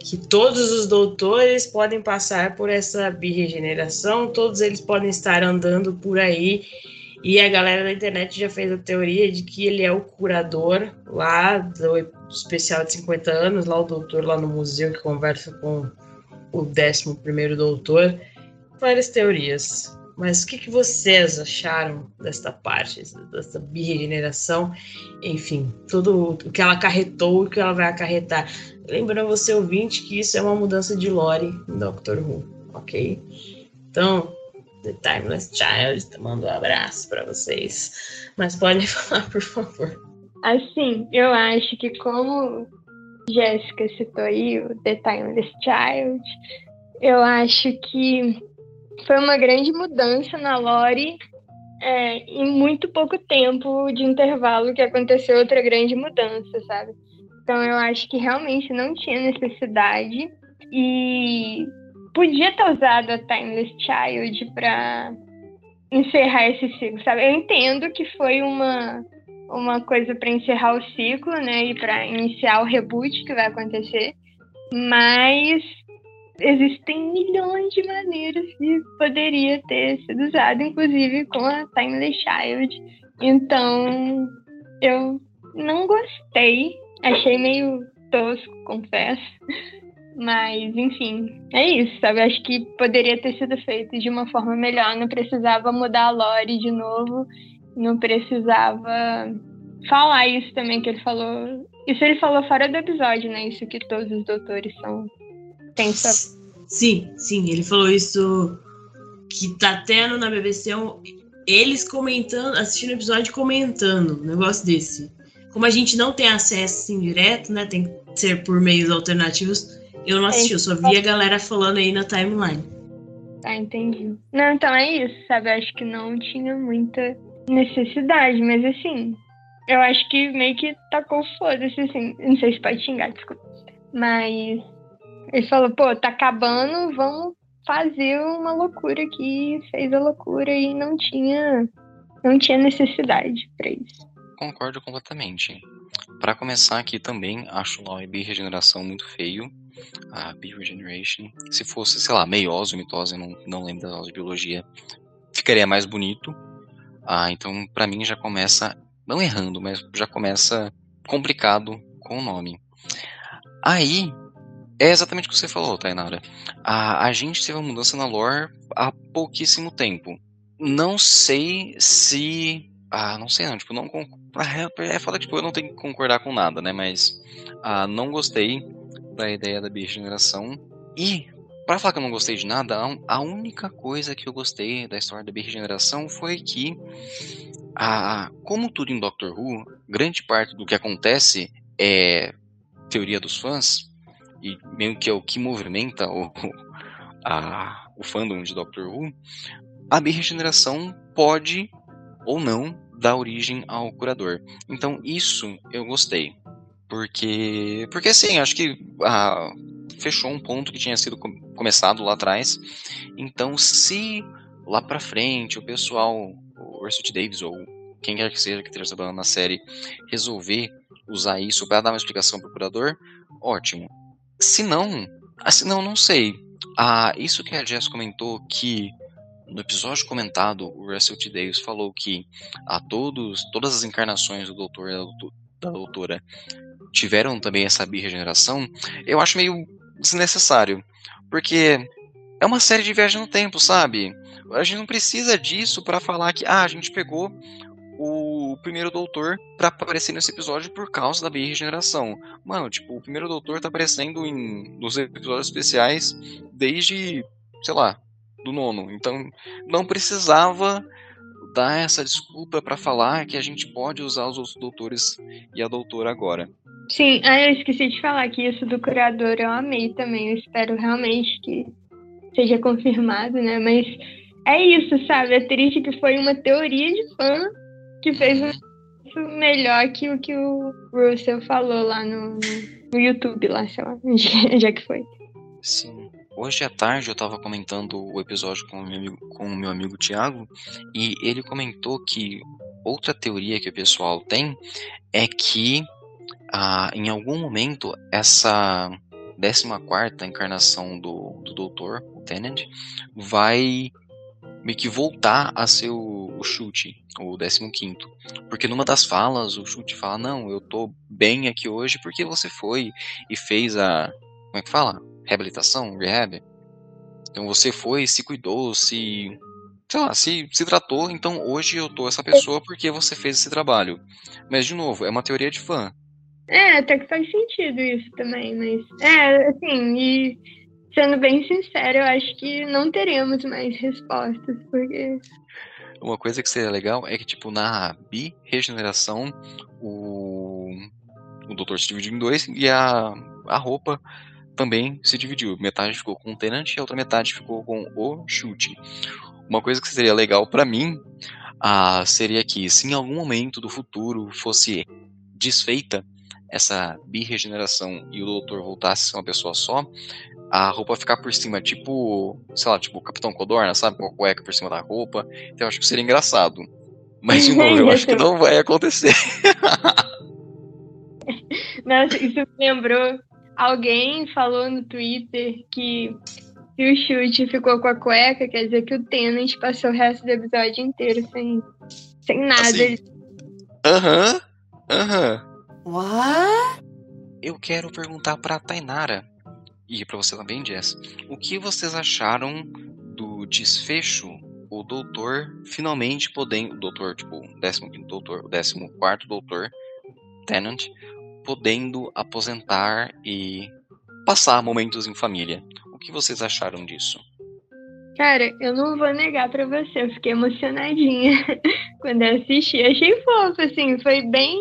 que todos os doutores podem passar por essa birregeneração, todos eles podem estar andando por aí. E a galera da internet já fez a teoria de que ele é o curador lá do especial de 50 anos, lá o doutor lá no museu que conversa com o 11 doutor. Várias teorias. Mas o que, que vocês acharam desta parte, dessa birregeneração? Enfim, tudo o que ela acarretou e o que ela vai acarretar. Lembrando você, ouvinte, que isso é uma mudança de lore em Doctor Who, ok? Então, The Timeless Child, mando um abraço para vocês. Mas podem falar, por favor. Assim, eu acho que como Jéssica citou aí, o The Timeless Child, eu acho que foi uma grande mudança na lore é, em muito pouco tempo de intervalo que aconteceu outra grande mudança, sabe? Então eu acho que realmente não tinha necessidade e podia ter usado a Timeless Child para encerrar esse ciclo, sabe? Eu entendo que foi uma uma coisa para encerrar o ciclo, né, e para iniciar o reboot que vai acontecer, mas existem milhões de maneiras que poderia ter sido usado, inclusive com a Timeless Child. Então, eu não gostei. Achei meio tosco, confesso. Mas, enfim, é isso, sabe? Acho que poderia ter sido feito de uma forma melhor, não precisava mudar a lore de novo não precisava falar isso também que ele falou. Isso ele falou fora do episódio, né? Isso que todos os doutores são. Tem. Sim, sim, ele falou isso que tá tendo na BBC eles comentando, assistindo o episódio comentando um negócio desse. Como a gente não tem acesso assim direto, né? Tem que ser por meios alternativos. Eu não assisti, eu só vi a galera falando aí na timeline. Tá, entendi. Não, então é isso, sabe? Eu acho que não tinha muita necessidade, mas assim, eu acho que meio que tacou foda-se, assim. Não sei se pode xingar, desculpa. Mas ele falou, pô, tá acabando, vamos fazer uma loucura aqui. Fez a loucura e não tinha, não tinha necessidade para isso. Concordo completamente. Para começar aqui também, acho o nome regeneração muito feio. A Regeneration. Se fosse, sei lá, meiose mitose, não, não lembro da aula de biologia, ficaria mais bonito. Ah, então, para mim já começa não errando, mas já começa complicado com o nome. Aí, é exatamente o que você falou, Tainara. A gente teve uma mudança na lore há pouquíssimo tempo. Não sei se. Ah, não sei não, tipo, não. É foda que tipo, eu não tenho que concordar com nada, né? Mas ah, não gostei da ideia da biregeneração. E, para falar que eu não gostei de nada, a única coisa que eu gostei da história da biregeneração foi que a, como tudo em Doctor Who, grande parte do que acontece é teoria dos fãs, e meio que é o que movimenta o, a, o fandom de Doctor Who, a birregeneração pode ou não dar origem ao curador. Então isso eu gostei. Porque, porque assim, acho que ah, fechou um ponto que tinha sido começado lá atrás. Então, se lá pra frente o pessoal o Ursula Davis ou quem quer que seja que esteja trabalhando na série resolver usar isso para dar uma explicação para o curador, ótimo. Se não, assim, não, não sei. Ah, isso que a Jess comentou que no episódio comentado, o Russell T. Davis falou que a todos, todas as encarnações do doutor da doutora tiveram também essa birregeneração, eu acho meio desnecessário. Porque é uma série de viagem no tempo, sabe? A gente não precisa disso para falar que ah, a gente pegou o primeiro doutor para aparecer nesse episódio por causa da regeneração. Mano, tipo, o primeiro doutor tá aparecendo em nos episódios especiais desde, sei lá, do nono. Então, não precisava dar essa desculpa para falar que a gente pode usar os outros doutores e a doutora agora. Sim, ah, eu esqueci de falar que isso do curador eu amei também. Eu espero realmente que seja confirmado, né? Mas é isso, sabe? É triste que foi uma teoria de fã que fez isso melhor que o que o Russell falou lá no, no YouTube, lá, sei lá, já que foi. Sim. Hoje à tarde eu estava comentando o episódio com o meu amigo, com o meu amigo Tiago e ele comentou que outra teoria que o pessoal tem é que ah, em algum momento essa 14 encarnação do, do Doutor, o Tennant, vai meio que voltar a ser o, o chute, o 15. Porque numa das falas, o chute fala: Não, eu tô bem aqui hoje porque você foi e fez a. Como é que fala? Reabilitação? Rehab? Então você foi, se cuidou, se. Sei lá, se, se tratou, então hoje eu tô essa pessoa porque você fez esse trabalho. Mas, de novo, é uma teoria de fã. É, até que faz sentido isso também, mas. É, assim, e sendo bem sincero, eu acho que não teremos mais respostas, porque. Uma coisa que seria legal é que, tipo, na bi-regeneração, o, o doutor se dividiu em dois e a, a roupa também se dividiu. Metade ficou com o Tenant e a outra metade ficou com o Chute. Uma coisa que seria legal para mim ah, seria que, se em algum momento do futuro fosse desfeita essa bi-regeneração e o doutor voltasse a ser uma pessoa só, a roupa ficar por cima, tipo, sei lá, tipo Capitão Codorna, sabe? Com a cueca por cima da roupa. Então eu acho que seria engraçado. Mas, de novo, eu acho que não vai acontecer. Nossa, isso me lembrou. Alguém falou no Twitter que se o chute ficou com a cueca, quer dizer que o Tenant passou o resto do episódio inteiro sem, sem nada. Assim? Aham, aham. What? Eu quero perguntar pra Tainara e para você também, Jess, o que vocês acharam do desfecho o doutor finalmente podendo. O doutor, tipo, o 15 doutor, o 14 doutor, Tennant, podendo aposentar e passar momentos em família. O que vocês acharam disso? Cara, eu não vou negar pra você, eu fiquei emocionadinha quando eu assisti. Achei fofo, assim, foi bem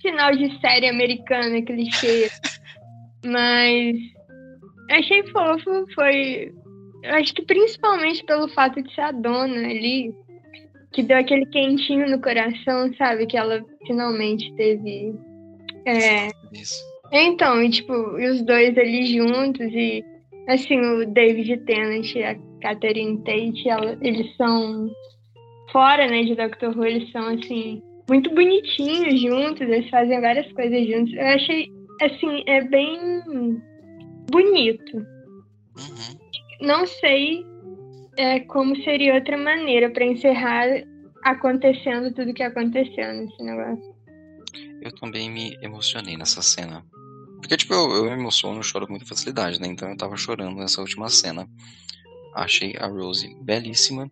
final de série americana, clichê. Mas achei fofo, foi eu acho que principalmente pelo fato de ser a dona ali, que deu aquele quentinho no coração, sabe? Que ela finalmente teve. É... Isso. Então, e tipo, e os dois ali juntos, e assim, o David Tennant e a Catherine Tate, ela, eles são fora, né, de Doctor Who, eles são assim, muito bonitinhos juntos, eles fazem várias coisas juntos. Eu achei, assim, é bem bonito. Uhum não sei é, como seria outra maneira para encerrar acontecendo tudo que aconteceu nesse negócio. Eu também me emocionei nessa cena. Porque, tipo, eu, eu me emociono, choro com muita facilidade, né? Então eu tava chorando nessa última cena. Achei a Rose belíssima.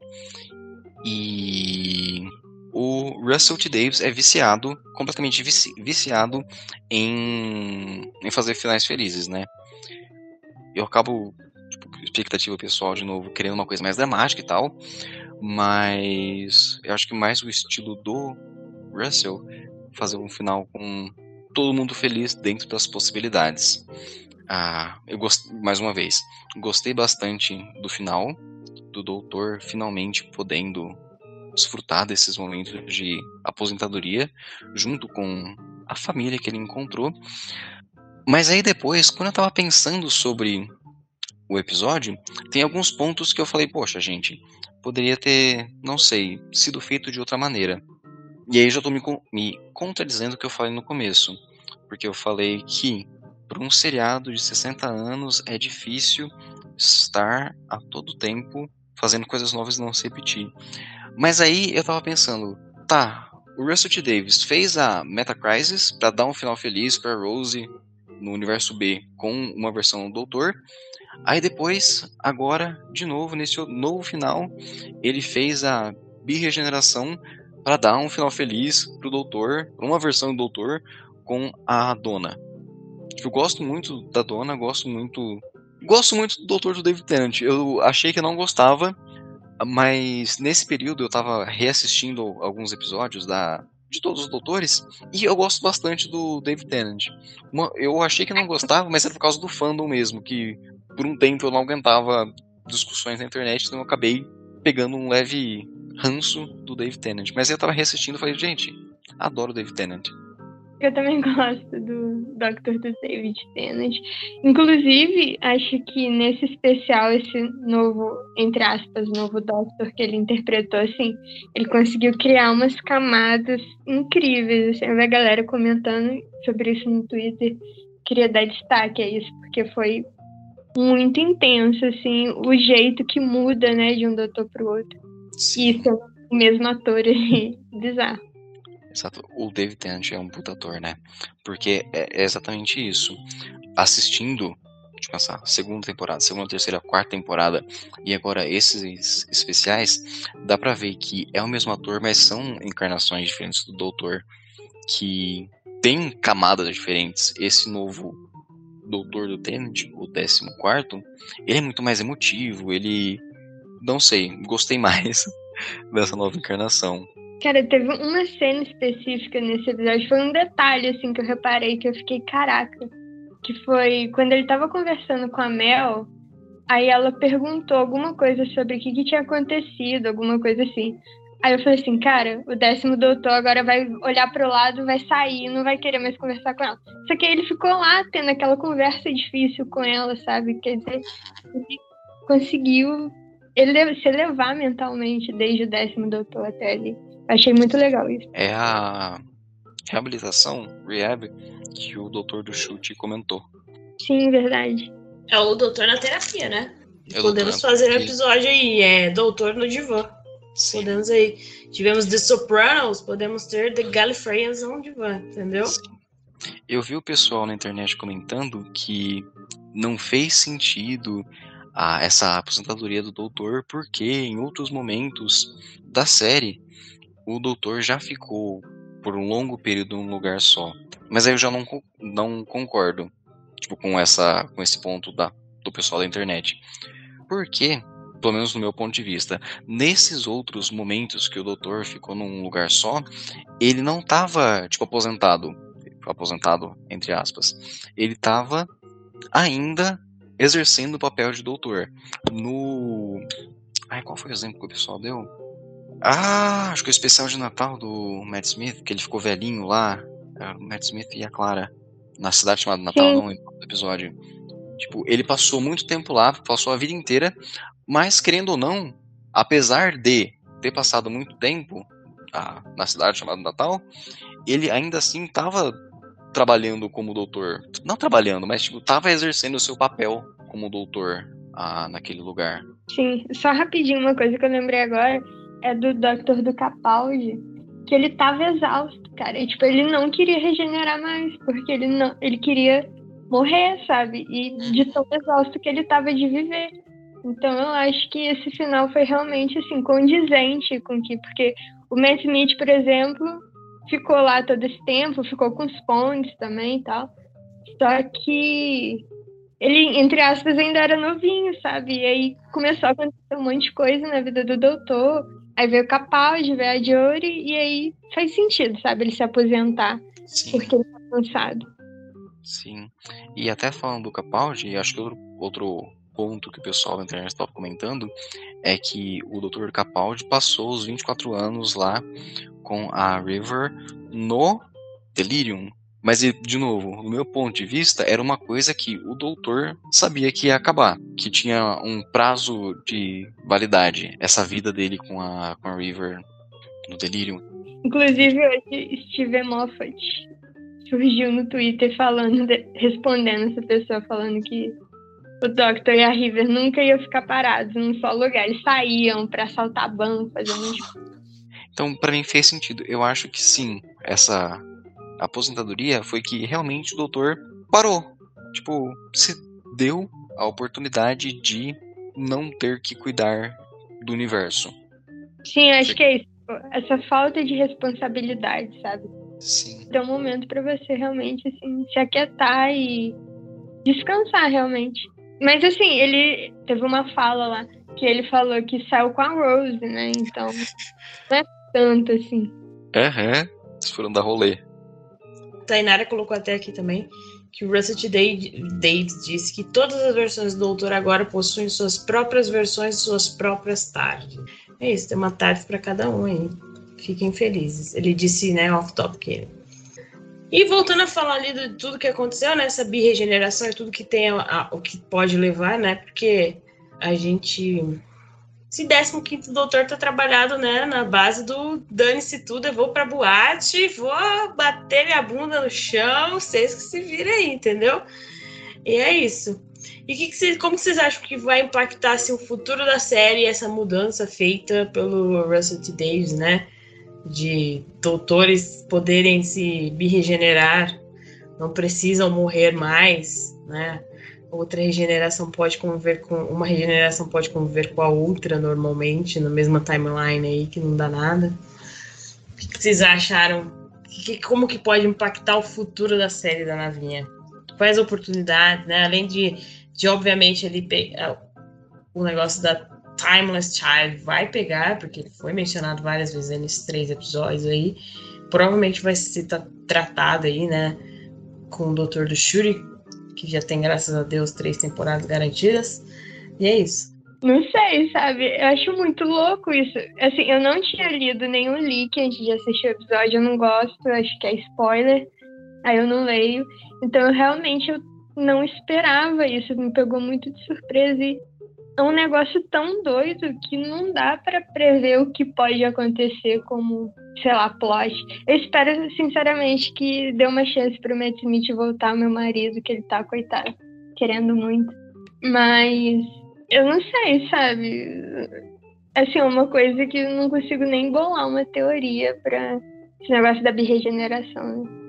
E o Russell T. Davis é viciado, completamente vici viciado em, em fazer finais felizes, né? Eu acabo expectativa pessoal, de novo, querendo uma coisa mais dramática e tal. Mas eu acho que mais o estilo do Russell fazer um final com todo mundo feliz dentro das possibilidades. Ah, eu gostei, mais uma vez, gostei bastante do final, do doutor finalmente podendo desfrutar desses momentos de aposentadoria junto com a família que ele encontrou. Mas aí depois, quando eu tava pensando sobre o episódio, tem alguns pontos que eu falei, poxa, gente, poderia ter, não sei, sido feito de outra maneira. E aí já estou me, me contradizendo o que eu falei no começo. Porque eu falei que para um seriado de 60 anos é difícil estar a todo tempo fazendo coisas novas e não se repetir. Mas aí eu tava pensando, tá, o Russell T. Davis fez a Meta Crisis para dar um final feliz para Rose no universo B com uma versão do Doutor, Aí depois, agora, de novo, nesse novo final, ele fez a birregeneração para dar um final feliz pro Doutor, uma versão do Doutor com a Dona. Eu gosto muito da Dona, gosto muito. Gosto muito do Doutor do David Tennant. Eu achei que eu não gostava, mas nesse período eu tava reassistindo alguns episódios da de todos os doutores e eu gosto bastante do David Tennant. Eu achei que não gostava, mas era por causa do fandom mesmo, que por um tempo eu não aguentava discussões na internet, então eu acabei pegando um leve ranço do Dave Tennant. Mas eu tava reassistindo e falei, gente, adoro o Dave Tennant. Eu também gosto do Doctor do David Tennant. Inclusive, acho que nesse especial, esse novo, entre aspas, novo Doctor que ele interpretou, assim, ele conseguiu criar umas camadas incríveis. Assim, eu vi a galera comentando sobre isso no Twitter. Queria dar destaque a isso, porque foi muito intenso, assim, o jeito que muda, né, de um doutor pro outro. Isso é o mesmo ator aí, bizarro. Exato. O David Tennant é um puta ator, né? Porque é exatamente isso. Assistindo, de passar, segunda temporada, segunda, terceira, quarta temporada e agora esses especiais, dá pra ver que é o mesmo ator, mas são encarnações diferentes do Doutor que tem camadas diferentes. Esse novo Doutor do Tennant, o 14, ele é muito mais emotivo, ele. Não sei, gostei mais dessa nova encarnação. Cara, teve uma cena específica nesse episódio, foi um detalhe assim que eu reparei que eu fiquei, caraca. Que foi quando ele tava conversando com a Mel, aí ela perguntou alguma coisa sobre o que, que tinha acontecido, alguma coisa assim. Aí eu falei assim, cara, o décimo doutor agora vai olhar pro lado, vai sair, não vai querer mais conversar com ela. Só que ele ficou lá tendo aquela conversa difícil com ela, sabe? Quer dizer, ele conseguiu ele se elevar mentalmente desde o décimo doutor até ali. Achei muito legal isso. É a reabilitação, rehab, que o doutor do chute comentou. Sim, verdade. É o doutor na terapia, né? É Podemos fazer um episódio aí, é doutor no divã. Sim. Podemos aí. Tivemos The Sopranos, podemos ter The Gallifreyans on divã, entendeu? Sim. Eu vi o pessoal na internet comentando que não fez sentido a essa aposentadoria do doutor, porque em outros momentos da série o doutor já ficou por um longo período num lugar só. Mas aí eu já não, não concordo tipo, com, essa, com esse ponto da, do pessoal da internet. Porque, pelo menos no meu ponto de vista, nesses outros momentos que o doutor ficou num lugar só, ele não estava tipo, aposentado. Aposentado, entre aspas. Ele estava ainda exercendo o papel de doutor. No. Ai, qual foi o exemplo que o pessoal deu? Ah, acho que o especial de Natal do Matt Smith, que ele ficou velhinho lá. Era o Matt Smith e a Clara. Na cidade chamada Natal, Sim. não lembro do episódio. Tipo, ele passou muito tempo lá, passou a vida inteira, mas querendo ou não, apesar de ter passado muito tempo ah, na cidade chamada Natal, ele ainda assim estava trabalhando como doutor. Não trabalhando, mas tipo, tava exercendo o seu papel como doutor ah, naquele lugar. Sim, só rapidinho uma coisa que eu lembrei agora é do Dr. do Capaldi, que ele tava exausto, cara. E, tipo, ele não queria regenerar mais, porque ele não, ele queria morrer, sabe? E de tão exausto que ele tava de viver. Então eu acho que esse final foi realmente assim condizente com que, porque o Matt Smith, por exemplo, ficou lá todo esse tempo, ficou com os pontes também e tal. Só que ele, entre aspas, ainda era novinho, sabe? E aí começou a acontecer um monte de coisa na vida do doutor. Aí veio o Capaldi, veio a Jory, e aí faz sentido, sabe? Ele se aposentar. Sim. Porque ele tá cansado. Sim. E até falando do Capaldi, acho que outro, outro ponto que o pessoal da internet estava comentando é que o Dr. Capaldi passou os 24 anos lá com a River no Delirium. Mas, de novo, no meu ponto de vista, era uma coisa que o doutor sabia que ia acabar, que tinha um prazo de validade, essa vida dele com a, com a River no Delirium. Inclusive, hoje, Steven Moffat surgiu no Twitter falando, de, respondendo essa pessoa, falando que o Doctor e a River nunca iam ficar parados num só lugar. Eles saíam para assaltar banco, fazer um Então, para mim fez sentido. Eu acho que sim, essa aposentadoria foi que realmente o doutor parou. Tipo, se deu a oportunidade de não ter que cuidar do universo. Sim, acho que é isso. Essa falta de responsabilidade, sabe? Sim. Deu um momento para você realmente assim, se aquietar e descansar realmente. Mas assim, ele teve uma fala lá que ele falou que saiu com a Rose, né? Então, não é tanto assim. Aham, uhum. eles foram dar rolê. Tainara colocou até aqui também que o Russell T. Davis disse que todas as versões do Doutor agora possuem suas próprias versões e suas próprias tardes. É isso, tem uma tarde para cada um aí. Fiquem felizes. Ele disse, né, off-topic. E voltando a falar ali de tudo que aconteceu, né, essa birregeneração e tudo que tem a, a, o que pode levar, né, porque a gente esse 15 doutor tá trabalhado, né, na base do dane-se tudo, eu vou pra boate, vou bater minha bunda no chão, vocês que se virem aí, entendeu? E é isso. E que que cês, como vocês acham que vai impactar assim, o futuro da série, essa mudança feita pelo Russell T. Davis, né? De doutores poderem se birregenerar, não precisam morrer mais, né? Outra regeneração pode conviver com uma regeneração pode conviver com a outra normalmente na mesma timeline aí que não dá nada. O que vocês acharam? Que, como que pode impactar o futuro da série da Navinha? Quais oportunidades, né? Além de, de obviamente ele pegar o negócio da Timeless Child vai pegar, porque ele foi mencionado várias vezes nesses três episódios aí. Provavelmente vai ser tratado aí, né? Com o Doutor do Shuri, que já tem, graças a Deus, três temporadas garantidas. E é isso. Não sei, sabe? Eu acho muito louco isso. Assim, eu não tinha lido nenhum leak antes de assistir o episódio, eu não gosto, acho que é spoiler. Aí eu não leio. Então, eu realmente eu não esperava isso, me pegou muito de surpresa. E é um negócio tão doido que não dá para prever o que pode acontecer como sei lá, plot. Eu espero, sinceramente, que dê uma chance pro Matt Smith voltar, meu marido, que ele tá, coitado, querendo muito. Mas eu não sei, sabe? Assim, uma coisa que eu não consigo nem bolar uma teoria pra esse negócio da birregeneração. Né?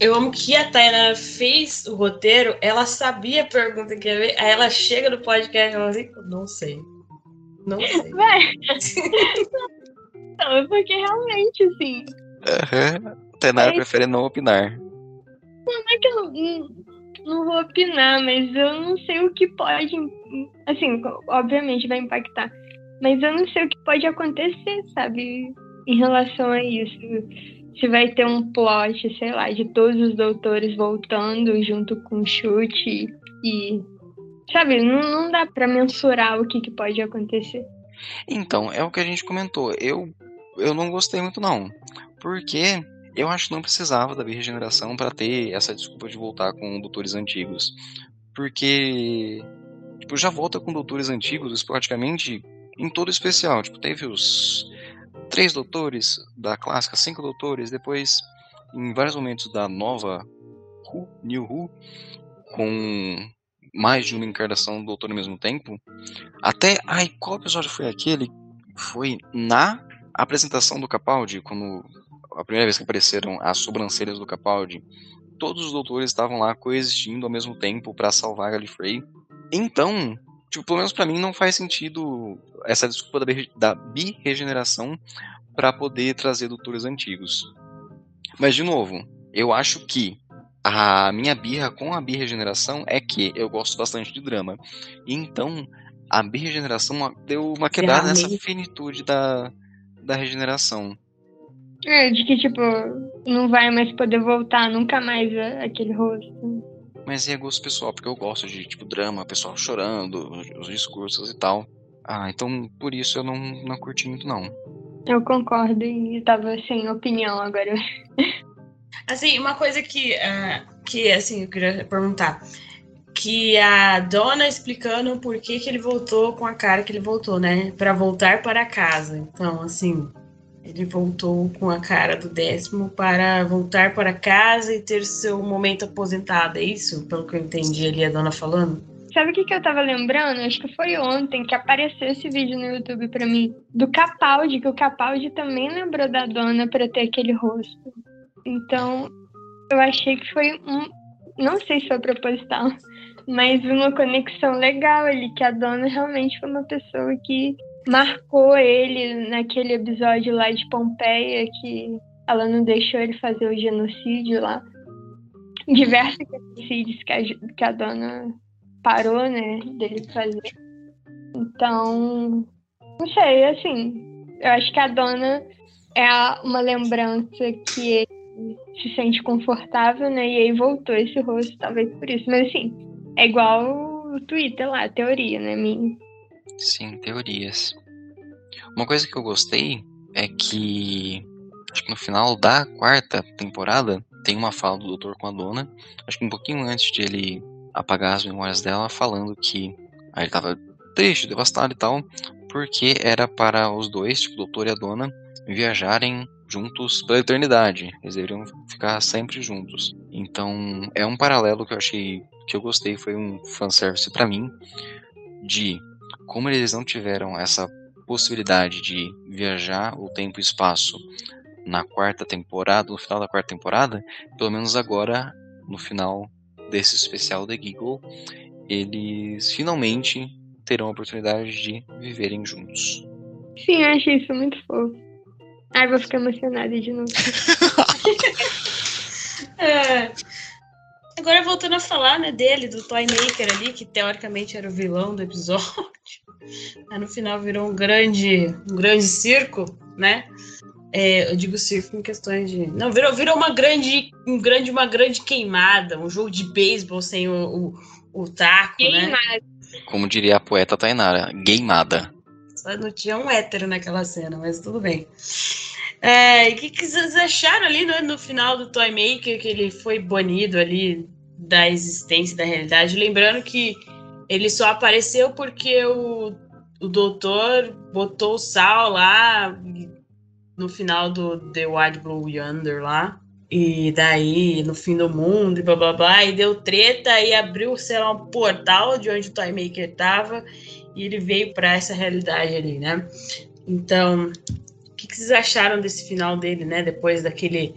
Eu amo que a Tainara fez o roteiro, ela sabia a pergunta que ia ver, aí ela chega no podcast e fala assim, não sei. Não sei. Vai. não, é porque realmente, assim. Uhum. Tainara é... prefere não opinar. Não é que eu não, não vou opinar, mas eu não sei o que pode. Assim, obviamente vai impactar. Mas eu não sei o que pode acontecer, sabe? Em relação a isso se vai ter um plot, sei lá, de todos os doutores voltando junto com o chute e. Sabe, não, não dá para mensurar o que, que pode acontecer. Então, é o que a gente comentou. Eu, eu não gostei muito, não. Porque eu acho que não precisava da regeneração para ter essa desculpa de voltar com doutores antigos. Porque. Tipo, já volta com doutores antigos praticamente em todo especial. Tipo, teve os três doutores da clássica, cinco doutores, depois em vários momentos da nova Who, New Who, com mais de uma encarnação do doutor ao mesmo tempo. Até, ai, qual episódio foi aquele? Foi na apresentação do Capaldi, quando a primeira vez que apareceram as sobrancelhas do Capaldi, todos os doutores estavam lá coexistindo ao mesmo tempo para salvar Gallifrey. Então, tipo, pelo menos para mim não faz sentido essa desculpa da, birregeneração para poder trazer doutores antigos. Mas de novo, eu acho que a minha birra com a birregeneração é que eu gosto bastante de drama. Então, a birregeneração deu uma quebrada nessa finitude da, da regeneração. É, de que, tipo, não vai mais poder voltar nunca mais aquele rosto mas é gosto pessoal, porque eu gosto de, tipo, drama, pessoal chorando, os discursos e tal. Ah, então por isso eu não, não curti muito, não. Eu concordo e tava sem opinião agora. Assim, uma coisa que, uh, que assim, eu queria perguntar. Que a dona explicando por que, que ele voltou com a cara que ele voltou, né? para voltar para casa. Então, assim, ele voltou com a cara do décimo para voltar para casa e ter seu momento aposentado. É isso? Pelo que eu entendi ali a dona falando? Sabe o que, que eu tava lembrando? Acho que foi ontem que apareceu esse vídeo no YouTube para mim. Do Capaldi, que o Capaldi também lembrou da dona para ter aquele rosto. Então, eu achei que foi um. Não sei se foi proposital, mas uma conexão legal ali, que a dona realmente foi uma pessoa que marcou ele naquele episódio lá de Pompeia, que ela não deixou ele fazer o genocídio lá. Diversos genocídios que a, que a dona parou, né, dele fazer. Então, não sei, assim, eu acho que a dona é uma lembrança que ele se sente confortável, né, e aí voltou esse rosto, talvez por isso. Mas, assim, é igual o Twitter lá, a teoria, né, minha. Sim, teorias. Uma coisa que eu gostei é que acho que no final da quarta temporada tem uma fala do doutor com a dona, acho que um pouquinho antes de ele apagar as memórias dela, falando que aí ele tava triste, devastado e tal, porque era para os dois, tipo, o doutor e a dona, viajarem juntos pela eternidade. Eles deveriam ficar sempre juntos. Então, é um paralelo que eu achei que eu gostei, foi um fanservice para mim de como eles não tiveram essa possibilidade de viajar o tempo e espaço na quarta temporada, no final da quarta temporada, pelo menos agora, no final desse especial The Giggle, eles finalmente terão a oportunidade de viverem juntos. Sim, eu achei isso muito fofo. Ai, vou ficar emocionada de novo. é. Agora voltando a falar, né, dele, do Toy Maker ali, que teoricamente era o vilão do episódio. Aí no final virou um grande, um grande circo, né? É, eu digo circo em questões de. Não, virou, virou uma grande, um grande, uma grande queimada, um jogo de beisebol sem o, o, o taco, né? queimada. né? Como diria a poeta Tainara, gameada. Só não tinha um hétero naquela cena, mas tudo bem. É, o que, que vocês acharam ali no, no final do Toy Maker, que ele foi banido ali da existência, da realidade? Lembrando que ele só apareceu porque o, o doutor botou o sal lá no final do The Wild Blue Yonder lá. E daí, no fim do mundo, e blá blá blá, e deu treta e abriu, sei lá, um portal de onde o Toy Maker tava, e ele veio para essa realidade ali, né? Então, que, que, vocês acharam desse final dele, né? Depois daquele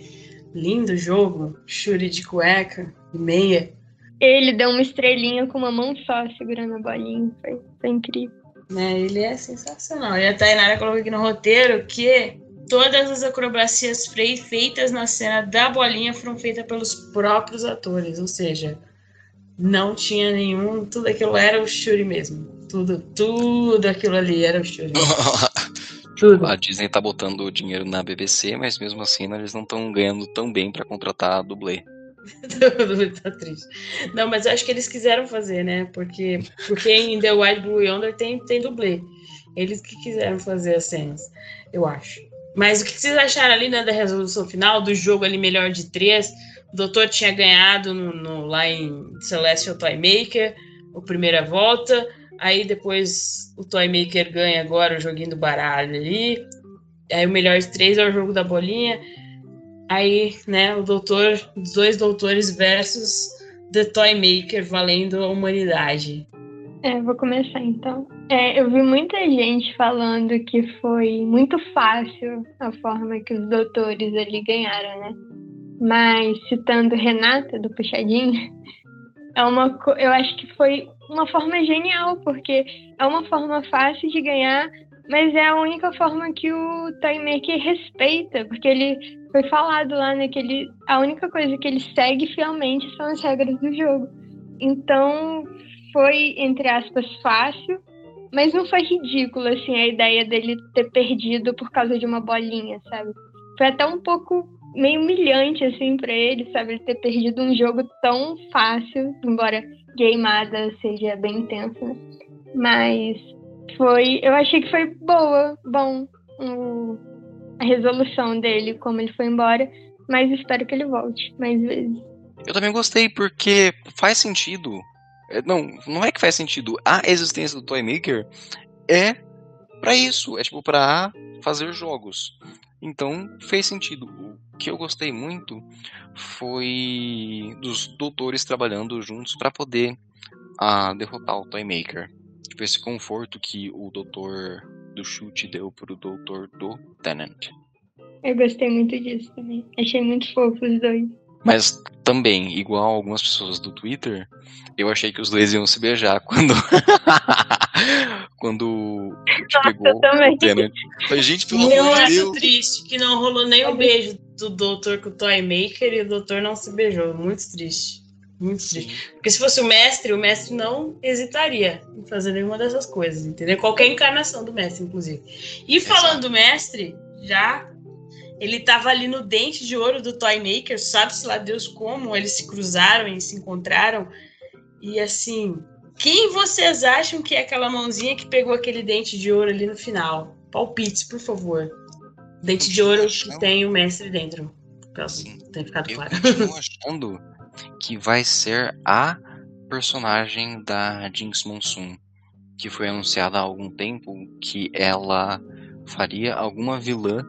Lindo jogo. Shuri de cueca e meia. Ele deu uma estrelinha com uma mão só segurando a bolinha. Foi, foi incrível. É, ele é sensacional. E a Tainara colocou aqui no roteiro que todas as acrobacias feitas na cena da bolinha foram feitas pelos próprios atores. Ou seja, não tinha nenhum. Tudo aquilo era o Shuri mesmo. Tudo, tudo aquilo ali era o Shuri. tudo. A Disney tá botando dinheiro na BBC, mas mesmo assim eles não estão ganhando tão bem para contratar dublê. tá triste. Não, mas eu acho que eles quiseram fazer, né? Porque, porque em The White Blue Yonder tem, tem dublê. Eles que quiseram fazer as cenas, eu acho. Mas o que vocês acharam ali né, da resolução final, do jogo ali melhor de três? O doutor tinha ganhado no, no, lá em Celestial Toymaker, a primeira volta. Aí depois o Toymaker ganha agora o joguinho do baralho ali. Aí o melhor de três é o jogo da bolinha. Aí, né, o doutor, os dois doutores versus The Toymaker valendo a humanidade. É, vou começar então. É, eu vi muita gente falando que foi muito fácil a forma que os doutores ali ganharam, né? Mas citando Renata do Puxadinho, é uma, eu acho que foi uma forma genial, porque é uma forma fácil de ganhar, mas é a única forma que o Toymaker respeita, porque ele foi falado lá, né, que ele, a única coisa que ele segue fielmente são as regras do jogo. Então, foi, entre aspas, fácil, mas não foi ridículo, assim, a ideia dele ter perdido por causa de uma bolinha, sabe? Foi até um pouco meio humilhante, assim, para ele, sabe? Ele ter perdido um jogo tão fácil, embora gameada seja bem intensa? Mas foi, eu achei que foi boa, bom, a resolução dele, como ele foi embora, mas espero que ele volte mais vezes. Eu também gostei porque faz sentido. É, não, não é que faz sentido. A existência do Toymaker é para isso, é tipo para fazer jogos. Então fez sentido. O que eu gostei muito foi dos doutores trabalhando juntos para poder uh, derrotar o Toymaker. Tipo, esse conforto que o doutor do chute deu pro doutor do Tenant. Eu gostei muito disso também. Achei muito fofo os dois. Mas também, igual algumas pessoas do Twitter, eu achei que os dois iam se beijar quando. quando o Nossa, pegou também. o Tenant. Falei, gente, pelo amor de Deus. Eu acho triste que não rolou nem um beijo do doutor com o Toymaker e o doutor não se beijou. Muito triste. Muito triste. Porque se fosse o mestre, o mestre não hesitaria em fazer nenhuma dessas coisas, entendeu? Qualquer encarnação do mestre, inclusive. E falando do mestre, já ele estava ali no dente de ouro do Toymaker, sabe-se lá Deus como eles se cruzaram e se encontraram. E assim, quem vocês acham que é aquela mãozinha que pegou aquele dente de ouro ali no final? Palpites, por favor. Dente de ouro que tem o mestre dentro. Tenha ficado claro. Eu achando que vai ser a personagem da Jinx Monsoon, que foi anunciada há algum tempo que ela faria alguma vilã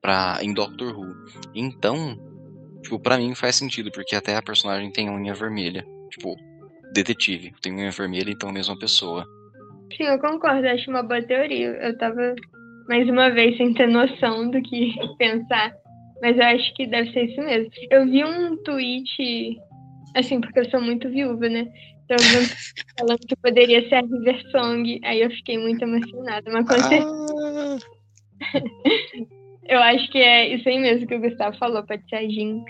pra, em Doctor Who. Então, tipo, pra mim faz sentido, porque até a personagem tem unha vermelha. Tipo, detetive, tem unha vermelha, então a mesma pessoa. Sim, eu concordo, acho uma boa teoria. Eu tava, mais uma vez, sem ter noção do que pensar. Mas eu acho que deve ser isso mesmo. Eu vi um tweet, assim, porque eu sou muito viúva, né? Então, falando que poderia ser a River Song. Aí eu fiquei muito emocionada. Mas com certeza. Ah. eu acho que é isso aí mesmo que o Gustavo falou, pode ser a Jinx.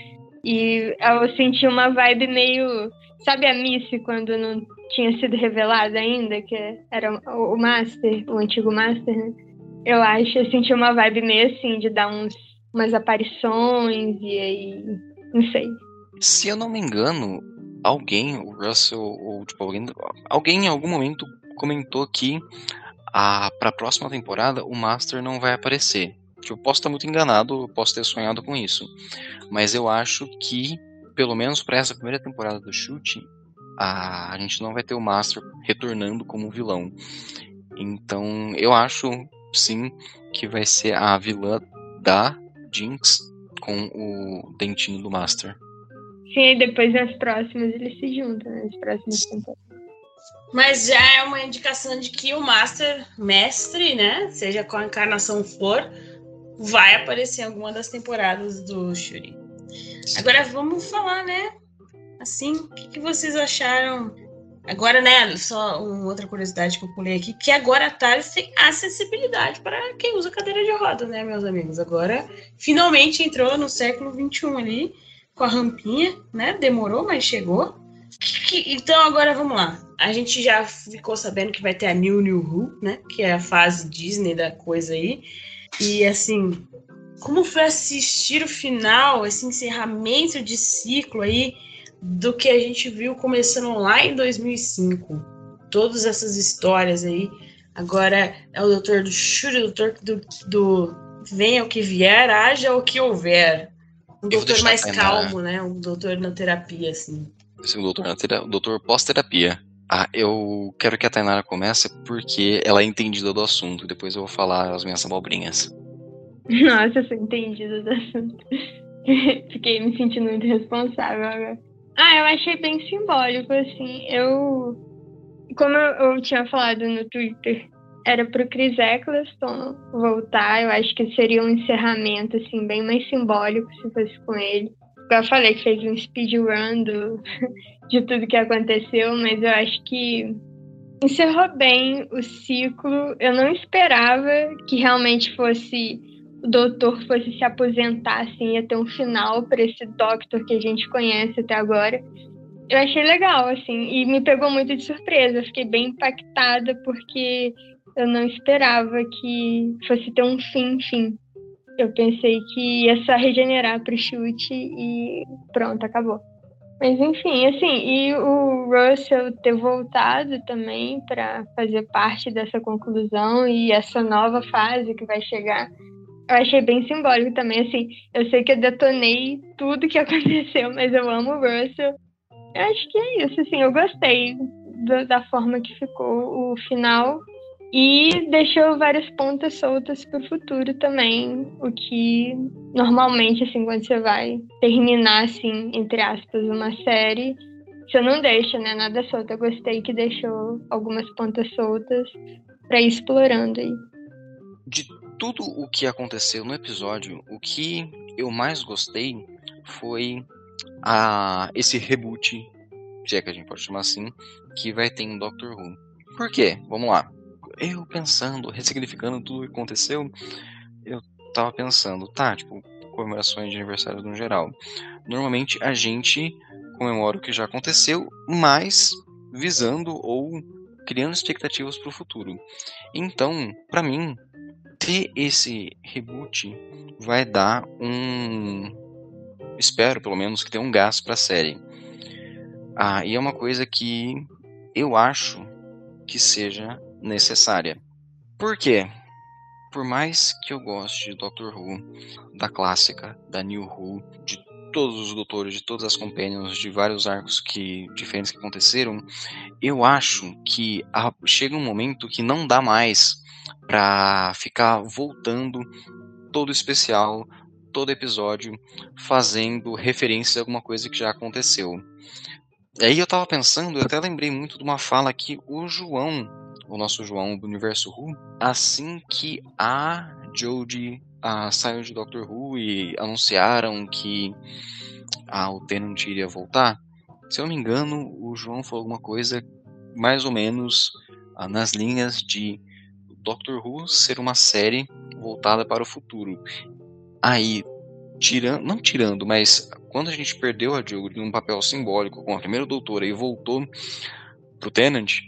E eu senti uma vibe meio. Sabe a Missy quando não tinha sido revelada ainda? Que era o Master, o antigo Master, né? Eu acho, eu senti uma vibe meio assim, de dar uns umas aparições e aí. Não sei. Se eu não me engano, alguém, o Russell, ou tipo, alguém, alguém em algum momento comentou que a, pra próxima temporada o Master não vai aparecer. Eu posso estar muito enganado, posso ter sonhado com isso. Mas eu acho que, pelo menos para essa primeira temporada do chute, a, a gente não vai ter o Master retornando como vilão. Então, eu acho, sim, que vai ser a vilã da Jinx com o dentinho do Master. Sim, e depois nas próximas eles se juntam, nas próximas temporadas. Mas já é uma indicação de que o Master, mestre, né? Seja qual encarnação for, vai aparecer em alguma das temporadas do Shuri. Agora vamos falar, né? Assim, o que, que vocês acharam Agora, né, só uma outra curiosidade que eu pulei aqui, que agora a Thales tem acessibilidade para quem usa cadeira de roda, né, meus amigos? Agora, finalmente entrou no século XXI ali, com a rampinha, né? Demorou, mas chegou. Então, agora vamos lá. A gente já ficou sabendo que vai ter a New New Who, né? Que é a fase Disney da coisa aí. E, assim, como foi assistir o final, esse encerramento de ciclo aí do que a gente viu começando lá em 2005. Todas essas histórias aí. Agora é o doutor do o doutor do, do venha o que vier, haja o que houver. Um doutor mais calmo, né? Um doutor na terapia, assim. Sim, um doutor, na terapia, um doutor pós-terapia. Ah, eu quero que a Tainara comece porque ela é entendida do assunto. Depois eu vou falar as minhas abobrinhas. Nossa, eu sou entendida do assunto. Fiquei me sentindo muito responsável agora. Ah, eu achei bem simbólico, assim. Eu. Como eu, eu tinha falado no Twitter, era pro Chris Eccleston voltar. Eu acho que seria um encerramento, assim, bem mais simbólico se fosse com ele. Eu falei que fez um speedrun do, de tudo que aconteceu, mas eu acho que encerrou bem o ciclo. Eu não esperava que realmente fosse o doutor fosse se aposentar, assim, ia ter um final para esse Doctor que a gente conhece até agora. Eu achei legal, assim, e me pegou muito de surpresa. Eu fiquei bem impactada porque eu não esperava que fosse ter um fim, fim. Eu pensei que ia só regenerar pro chute e pronto, acabou. Mas enfim, assim, e o Russell ter voltado também para fazer parte dessa conclusão e essa nova fase que vai chegar eu achei bem simbólico também, assim. Eu sei que eu detonei tudo que aconteceu, mas eu amo o Russell. Eu acho que é isso, assim. Eu gostei do, da forma que ficou o final. E deixou várias pontas soltas para o futuro também, o que normalmente, assim, quando você vai terminar, assim, entre aspas, uma série, você não deixa, né, nada solto. Eu gostei que deixou algumas pontas soltas para ir explorando aí. De tudo o que aconteceu no episódio, o que eu mais gostei foi a, esse reboot, se é que a gente pode chamar assim, que vai ter em Doctor Who. Por quê? Vamos lá. Eu pensando, ressignificando tudo o que aconteceu, eu tava pensando, tá, tipo, comemorações de aniversário no geral. Normalmente a gente comemora o que já aconteceu, mas visando ou criando expectativas para o futuro. Então, para mim, ter esse reboot vai dar um. Espero, pelo menos, que tenha um gás para a série. Ah, e é uma coisa que eu acho que seja necessária. Por quê? Por mais que eu goste de Doctor Who, da clássica, da New Who, de todos os doutores, de todas as companions, de vários arcos que diferentes que aconteceram, eu acho que a, chega um momento que não dá mais para ficar voltando todo especial, todo episódio, fazendo referência a alguma coisa que já aconteceu. E aí eu tava pensando, eu até lembrei muito de uma fala que o João, o nosso João do Universo Who, assim que a Jodie saiu de Doctor Who e anunciaram que a, o Tennant iria voltar, se eu não me engano, o João falou alguma coisa mais ou menos nas linhas de Doctor Who ser uma série voltada para o futuro. Aí, tirando, não tirando, mas quando a gente perdeu a Jodie num papel simbólico com a primeira doutora e voltou pro Tenant,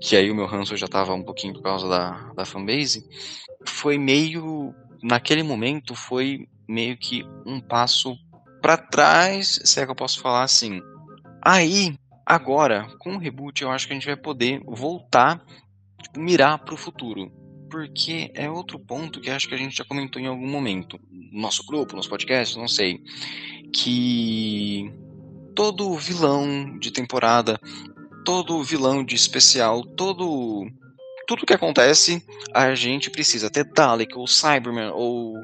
que aí o meu ranço já estava um pouquinho por causa da, da fanbase, foi meio, naquele momento, foi meio que um passo para trás, se é que eu posso falar assim. Aí, agora, com o reboot, eu acho que a gente vai poder voltar, tipo, mirar para o futuro porque é outro ponto que acho que a gente já comentou em algum momento, no nosso grupo, nos podcasts, não sei, que todo vilão de temporada, todo vilão de especial, todo tudo que acontece, a gente precisa ter Dalek ou Cyberman ou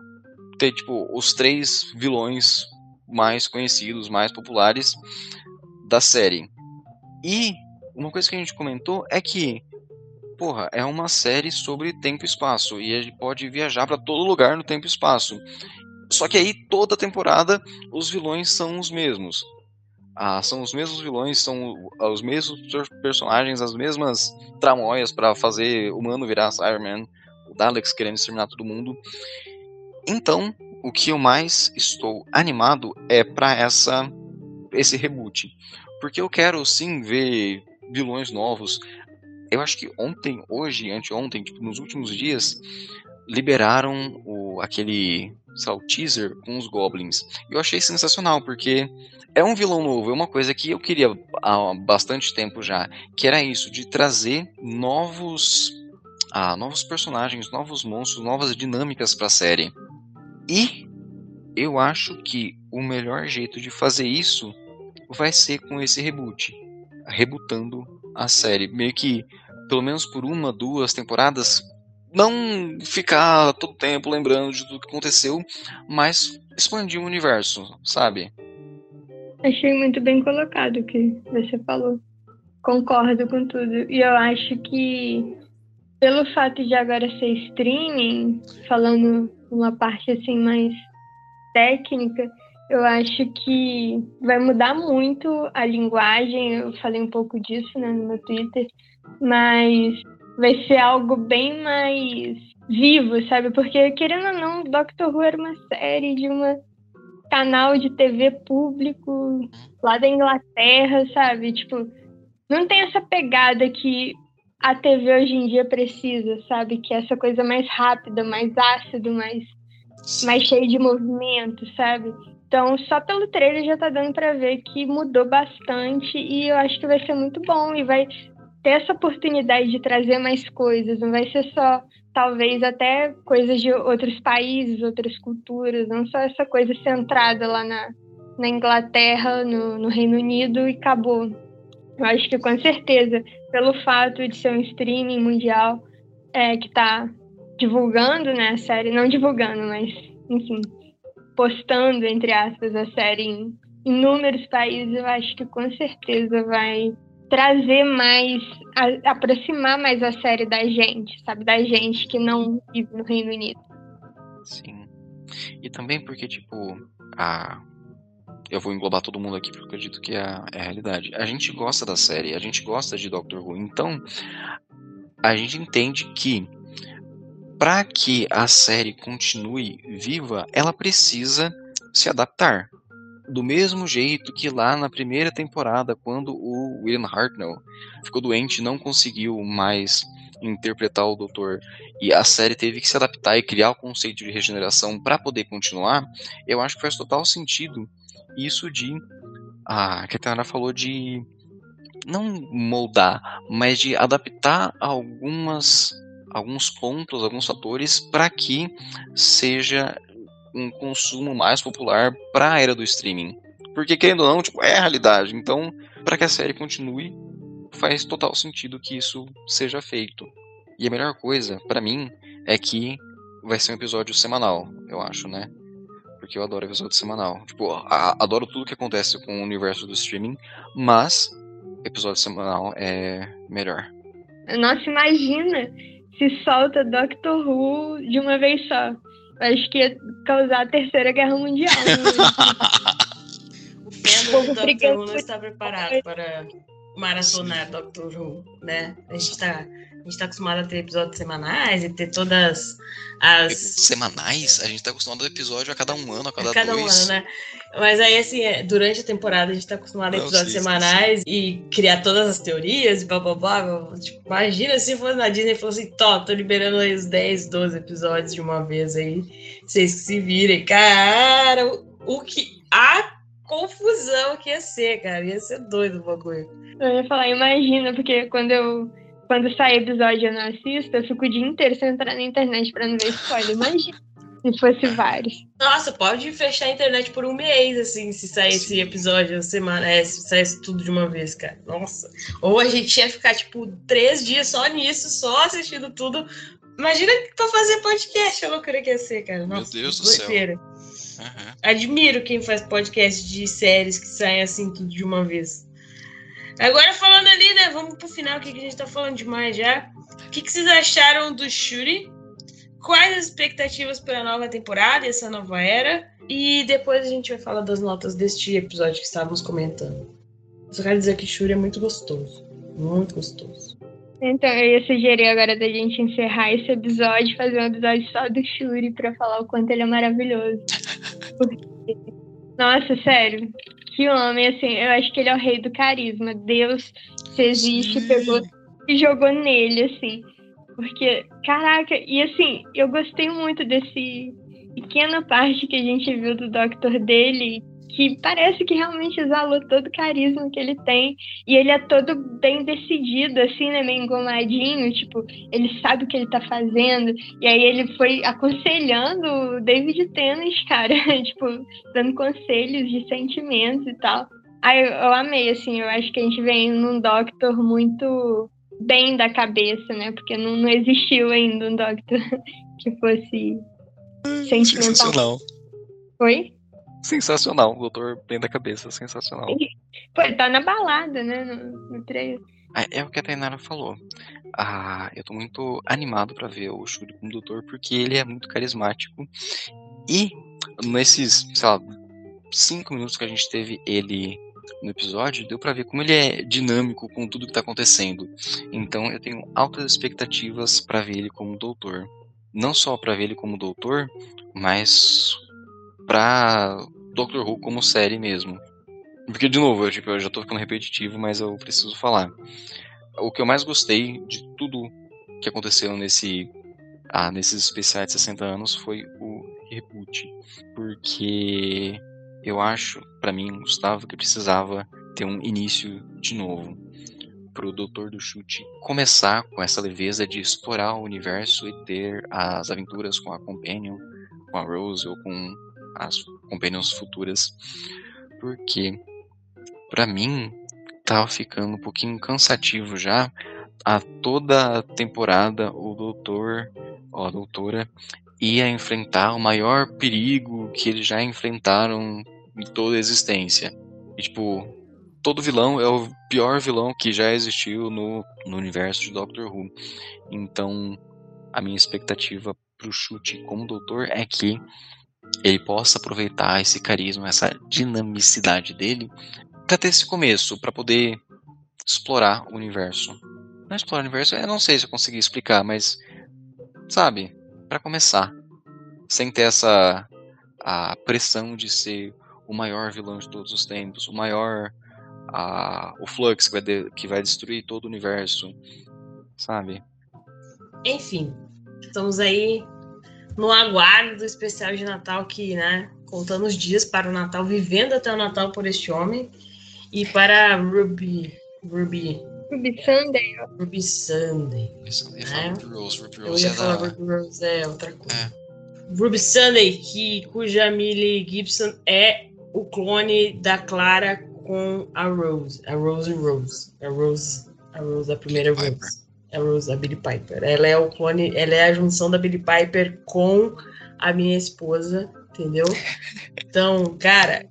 ter tipo os três vilões mais conhecidos, mais populares da série. E uma coisa que a gente comentou é que porra, é uma série sobre tempo e espaço e ele pode viajar para todo lugar no tempo e espaço. Só que aí toda temporada os vilões são os mesmos. Ah, são os mesmos vilões, são os mesmos personagens, as mesmas tramóias para fazer o humano virar Cyberman, o Daleks querendo exterminar todo mundo. Então, o que eu mais estou animado é para essa esse reboot, porque eu quero sim ver vilões novos. Eu acho que ontem, hoje, anteontem, tipo, nos últimos dias, liberaram o, aquele o teaser com os goblins. Eu achei sensacional, porque é um vilão novo, é uma coisa que eu queria há bastante tempo já, que era isso, de trazer novos, ah, novos personagens, novos monstros, novas dinâmicas para a série. E eu acho que o melhor jeito de fazer isso vai ser com esse reboot, rebutando a série, meio que pelo menos por uma, duas temporadas, não ficar todo tempo lembrando de tudo que aconteceu, mas expandir o universo, sabe? Achei muito bem colocado o que você falou. Concordo com tudo. E eu acho que, pelo fato de agora ser streaming, falando uma parte assim mais técnica, eu acho que vai mudar muito a linguagem. Eu falei um pouco disso né, no meu Twitter, mas vai ser algo bem mais vivo, sabe? Porque, querendo ou não, Doctor Who era uma série de uma canal de TV público lá da Inglaterra, sabe? Tipo, não tem essa pegada que a TV hoje em dia precisa, sabe? Que é essa coisa mais rápida, mais ácido, mais, mais cheio de movimento, sabe? Então, só pelo trailer já tá dando para ver que mudou bastante e eu acho que vai ser muito bom e vai ter essa oportunidade de trazer mais coisas, não vai ser só talvez até coisas de outros países, outras culturas, não só essa coisa centrada lá na, na Inglaterra, no, no Reino Unido e acabou. Eu acho que com certeza, pelo fato de ser um streaming mundial é, que está divulgando né, a série, não divulgando, mas enfim, postando, entre aspas, a série em inúmeros países, eu acho que com certeza vai trazer mais, a, aproximar mais a série da gente, sabe? Da gente que não vive no Reino Unido. Sim. E também porque, tipo, a. Eu vou englobar todo mundo aqui porque eu acredito que é a, é a realidade. A gente gosta da série, a gente gosta de Doctor Who, então a gente entende que para que a série continue viva, ela precisa se adaptar. Do mesmo jeito que lá na primeira temporada, quando o William Hartnell ficou doente e não conseguiu mais interpretar o Doutor e a série teve que se adaptar e criar o conceito de regeneração para poder continuar, eu acho que faz total sentido isso de ah, que a Tana falou de não moldar, mas de adaptar algumas alguns pontos, alguns fatores para que seja um consumo mais popular para a era do streaming. Porque, querendo ou não, tipo, é a realidade. Então, para que a série continue, faz total sentido que isso seja feito. E a melhor coisa, para mim, é que vai ser um episódio semanal, eu acho, né? Porque eu adoro episódio semanal. Tipo, adoro tudo que acontece com o universo do streaming, mas episódio semanal é melhor. Nossa, imagina se solta Doctor Who de uma vez só. Acho que ia causar a terceira guerra mundial. o fandom do Doctor Who não está preparado para maratonar Doctor Who, né? A gente está a gente tá acostumado a ter episódios semanais e ter todas as. Semanais? A gente está acostumado a episódio a cada um ano, a cada, a cada dois. um ano, né? Mas aí, assim, é, durante a temporada a gente está acostumado a episódios sim, semanais sim. e criar todas as teorias e blá blá blá. Tipo, imagina se fosse na Disney e fosse assim: Tó, tô liberando aí os 10, 12 episódios de uma vez aí. Vocês que se virem. Cara, o que. A confusão que ia ser, cara. Ia ser doido o bagulho. Eu ia falar, imagina, porque quando eu quando sai episódio eu não assisto, eu fico o dia inteiro sem entrar na internet pra não ver spoiler. Imagina se fosse vários. Nossa, pode fechar a internet por um mês, assim, se saísse episódio semana, é, se saísse tudo de uma vez, cara. Nossa. Ou a gente ia ficar, tipo, três dias só nisso, só assistindo tudo. Imagina pra fazer podcast, a loucura que ia ser, cara. Nossa, Meu Deus do céu. Uhum. Admiro quem faz podcast de séries que saem assim tudo de uma vez. Agora falando ali, né? Vamos pro final, que a gente tá falando demais já. O que, que vocês acharam do Shuri quais as expectativas para a nova temporada, essa nova era. E depois a gente vai falar das notas deste episódio que estávamos comentando. Só quero dizer que Shuri é muito gostoso. Muito gostoso. Então, eu ia sugerir agora da gente encerrar esse episódio, fazer um episódio só do Shuri para falar o quanto ele é maravilhoso. Nossa, sério, que homem, assim, eu acho que ele é o rei do carisma. Deus, se existe, Sim. pegou e jogou nele, assim. Porque, caraca, e assim, eu gostei muito desse pequena parte que a gente viu do Doctor dele, que parece que realmente exalou todo o carisma que ele tem. E ele é todo bem decidido, assim, né? Meio engomadinho. Tipo, ele sabe o que ele tá fazendo. E aí ele foi aconselhando o David Tennant, cara. tipo, dando conselhos de sentimentos e tal. Aí eu, eu amei, assim. Eu acho que a gente vem num Doctor muito bem da cabeça, né? Porque não, não existiu ainda um Doctor que fosse hum, sentimental. Sensacional. Oi? Sensacional, o doutor bem da cabeça, sensacional. Pô, ele tá na balada, né? No, no. É, é o que a Tainara falou. Ah, eu tô muito animado para ver o Shuri como doutor, porque ele é muito carismático. E nesses, sei lá, cinco minutos que a gente teve ele no episódio, deu para ver como ele é dinâmico com tudo que tá acontecendo. Então eu tenho altas expectativas para ver ele como doutor. Não só para ver ele como doutor, mas pra Doctor Who como série mesmo. Porque, de novo, eu, tipo, eu já tô ficando repetitivo, mas eu preciso falar. O que eu mais gostei de tudo que aconteceu nesse ah, nesses especiais de 60 anos foi o reboot. Porque eu acho, para mim, Gustavo, que precisava ter um início de novo. Pro Doutor do Chute começar com essa leveza de explorar o universo e ter as aventuras com a Companion, com a Rose ou com as Companions futuras, porque para mim tava ficando um pouquinho cansativo já a toda temporada o doutor, ó, a doutora ia enfrentar o maior perigo que eles já enfrentaram em toda a existência. E, tipo, todo vilão é o pior vilão que já existiu no, no universo de Doctor Who. Então, a minha expectativa pro chute como doutor é que ele possa aproveitar esse carisma, essa dinamicidade dele para ter esse começo, para poder explorar o universo. Não explorar o universo, eu não sei se eu consegui explicar, mas sabe, para começar, sem ter essa a pressão de ser o maior vilão de todos os tempos, o maior a, o Flux que vai, de, que vai destruir todo o universo, sabe? Enfim, estamos aí no aguardo do especial de Natal que, né, contando os dias para o Natal, vivendo até o Natal por este homem e para Ruby Ruby Ruby Sunday. Ruby Sunday. né? Ruby Rose, Ruby Rose. Eu ia é falar da... Ruby Rose, é outra coisa. É. Ruby Sunday, que, cuja Millie Gibson é o clone da Clara com a Rose. A Rose Rose. A Rose, a Rose, a primeira Rose a Rose, a Billie Piper. Ela é o clone, ela é a junção da Billie Piper com a minha esposa, entendeu? Então, cara,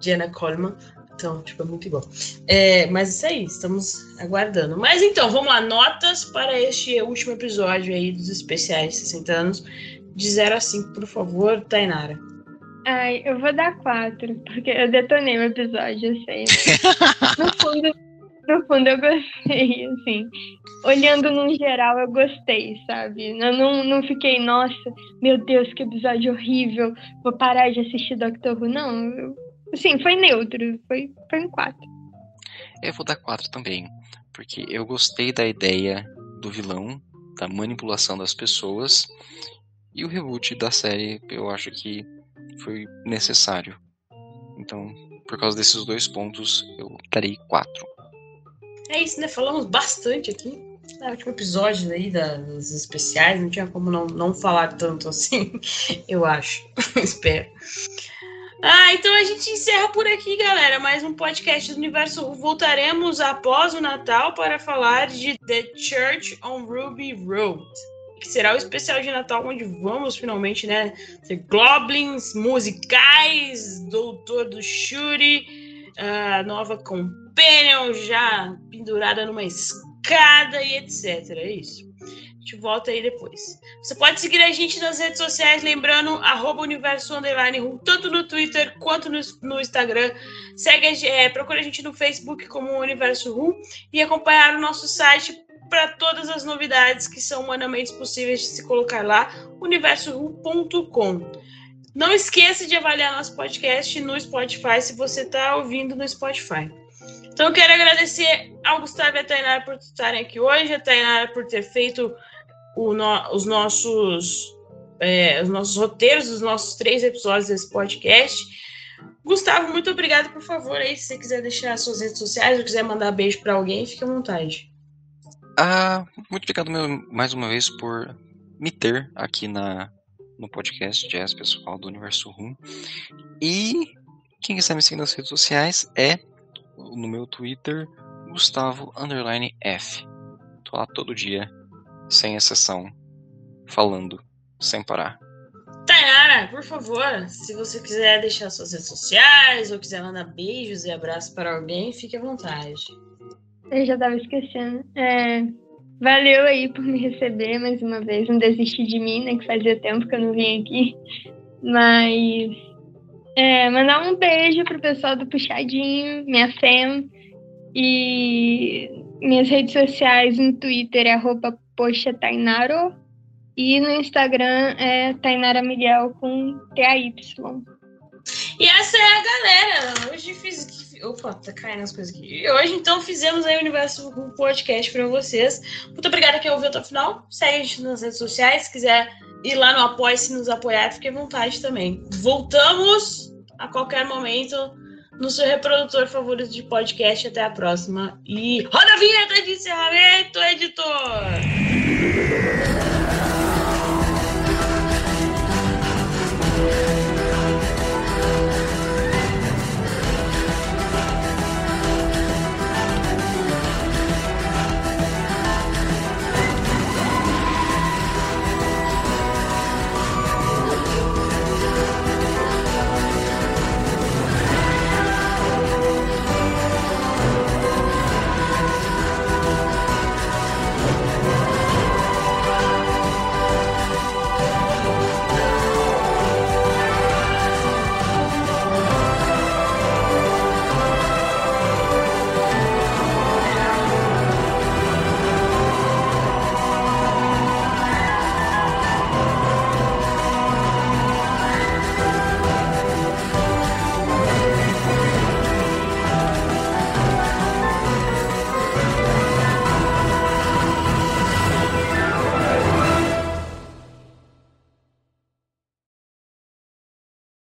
Jenna Coleman. Então, tipo, é muito igual. É, mas isso aí, estamos aguardando. Mas então, vamos lá, notas para este último episódio aí dos especiais 60 anos. De 0 a 5, por favor, Tainara. Ai, eu vou dar 4, porque eu detonei o episódio, eu sei. no fundo, no fundo eu gostei, assim. Olhando no geral, eu gostei, sabe? Eu não, não fiquei, nossa, meu Deus, que episódio horrível, vou parar de assistir Doctor Who. Não, eu, assim, foi neutro, foi, foi um 4. Eu vou dar 4 também, porque eu gostei da ideia do vilão, da manipulação das pessoas, e o reboot da série eu acho que foi necessário. Então, por causa desses dois pontos, eu darei 4. É isso, né? Falamos bastante aqui. No último episódio aí das especiais, não tinha como não, não falar tanto assim, eu acho. Espero. Ah, então a gente encerra por aqui, galera. Mais um podcast do Universo. Voltaremos após o Natal para falar de The Church on Ruby Road. Que será o especial de Natal onde vamos finalmente, né? Ter goblins, musicais, Doutor do Shuri, a nova com Companion já pendurada numa escada e etc. É isso. gente volta aí depois. Você pode seguir a gente nas redes sociais, lembrando, arroba universo underline tanto no Twitter quanto no, no Instagram. Segue, é, procura a gente no Facebook como Universo Rum e acompanhar o nosso site para todas as novidades que são humanamente possíveis de se colocar lá, universoru.com. Não esqueça de avaliar nosso podcast no Spotify se você está ouvindo no Spotify. Então, eu quero agradecer ao Gustavo e a Tainara por estarem aqui hoje, a Tainara por ter feito no, os, nossos, é, os nossos roteiros dos nossos três episódios desse podcast. Gustavo, muito obrigado, por favor, aí, se você quiser deixar suas redes sociais ou quiser mandar beijo para alguém, fique à vontade. Ah, muito obrigado mais uma vez por me ter aqui na, no podcast Jazz Pessoal do Universo Room. E quem quiser me seguir nas redes sociais é no meu Twitter, Gustavo Underline F. Tô lá todo dia, sem exceção, falando, sem parar. Tainara, por favor, se você quiser deixar suas redes sociais ou quiser mandar beijos e abraços para alguém, fique à vontade. Eu já tava esquecendo. É, valeu aí por me receber mais uma vez. Não desistir de mim, né? Que fazia tempo que eu não vim aqui. Mas é, mandar um beijo pro pessoal do Puxadinho, minha fam. E minhas redes sociais no Twitter é arroba poxa Tainaro. E no Instagram é Tainara Miguel com TAY. E essa é a galera. Hoje fiz Opa, tá caindo as coisas aqui. E hoje, então, fizemos aí o Universo um podcast para vocês. Muito obrigada quem ouviu até o final. Segue a gente nas redes sociais. Se quiser ir lá no Apoie-se nos apoiar, fique à vontade também. Voltamos a qualquer momento no seu reprodutor favorito de podcast. Até a próxima. E roda a vinheta de encerramento, editor!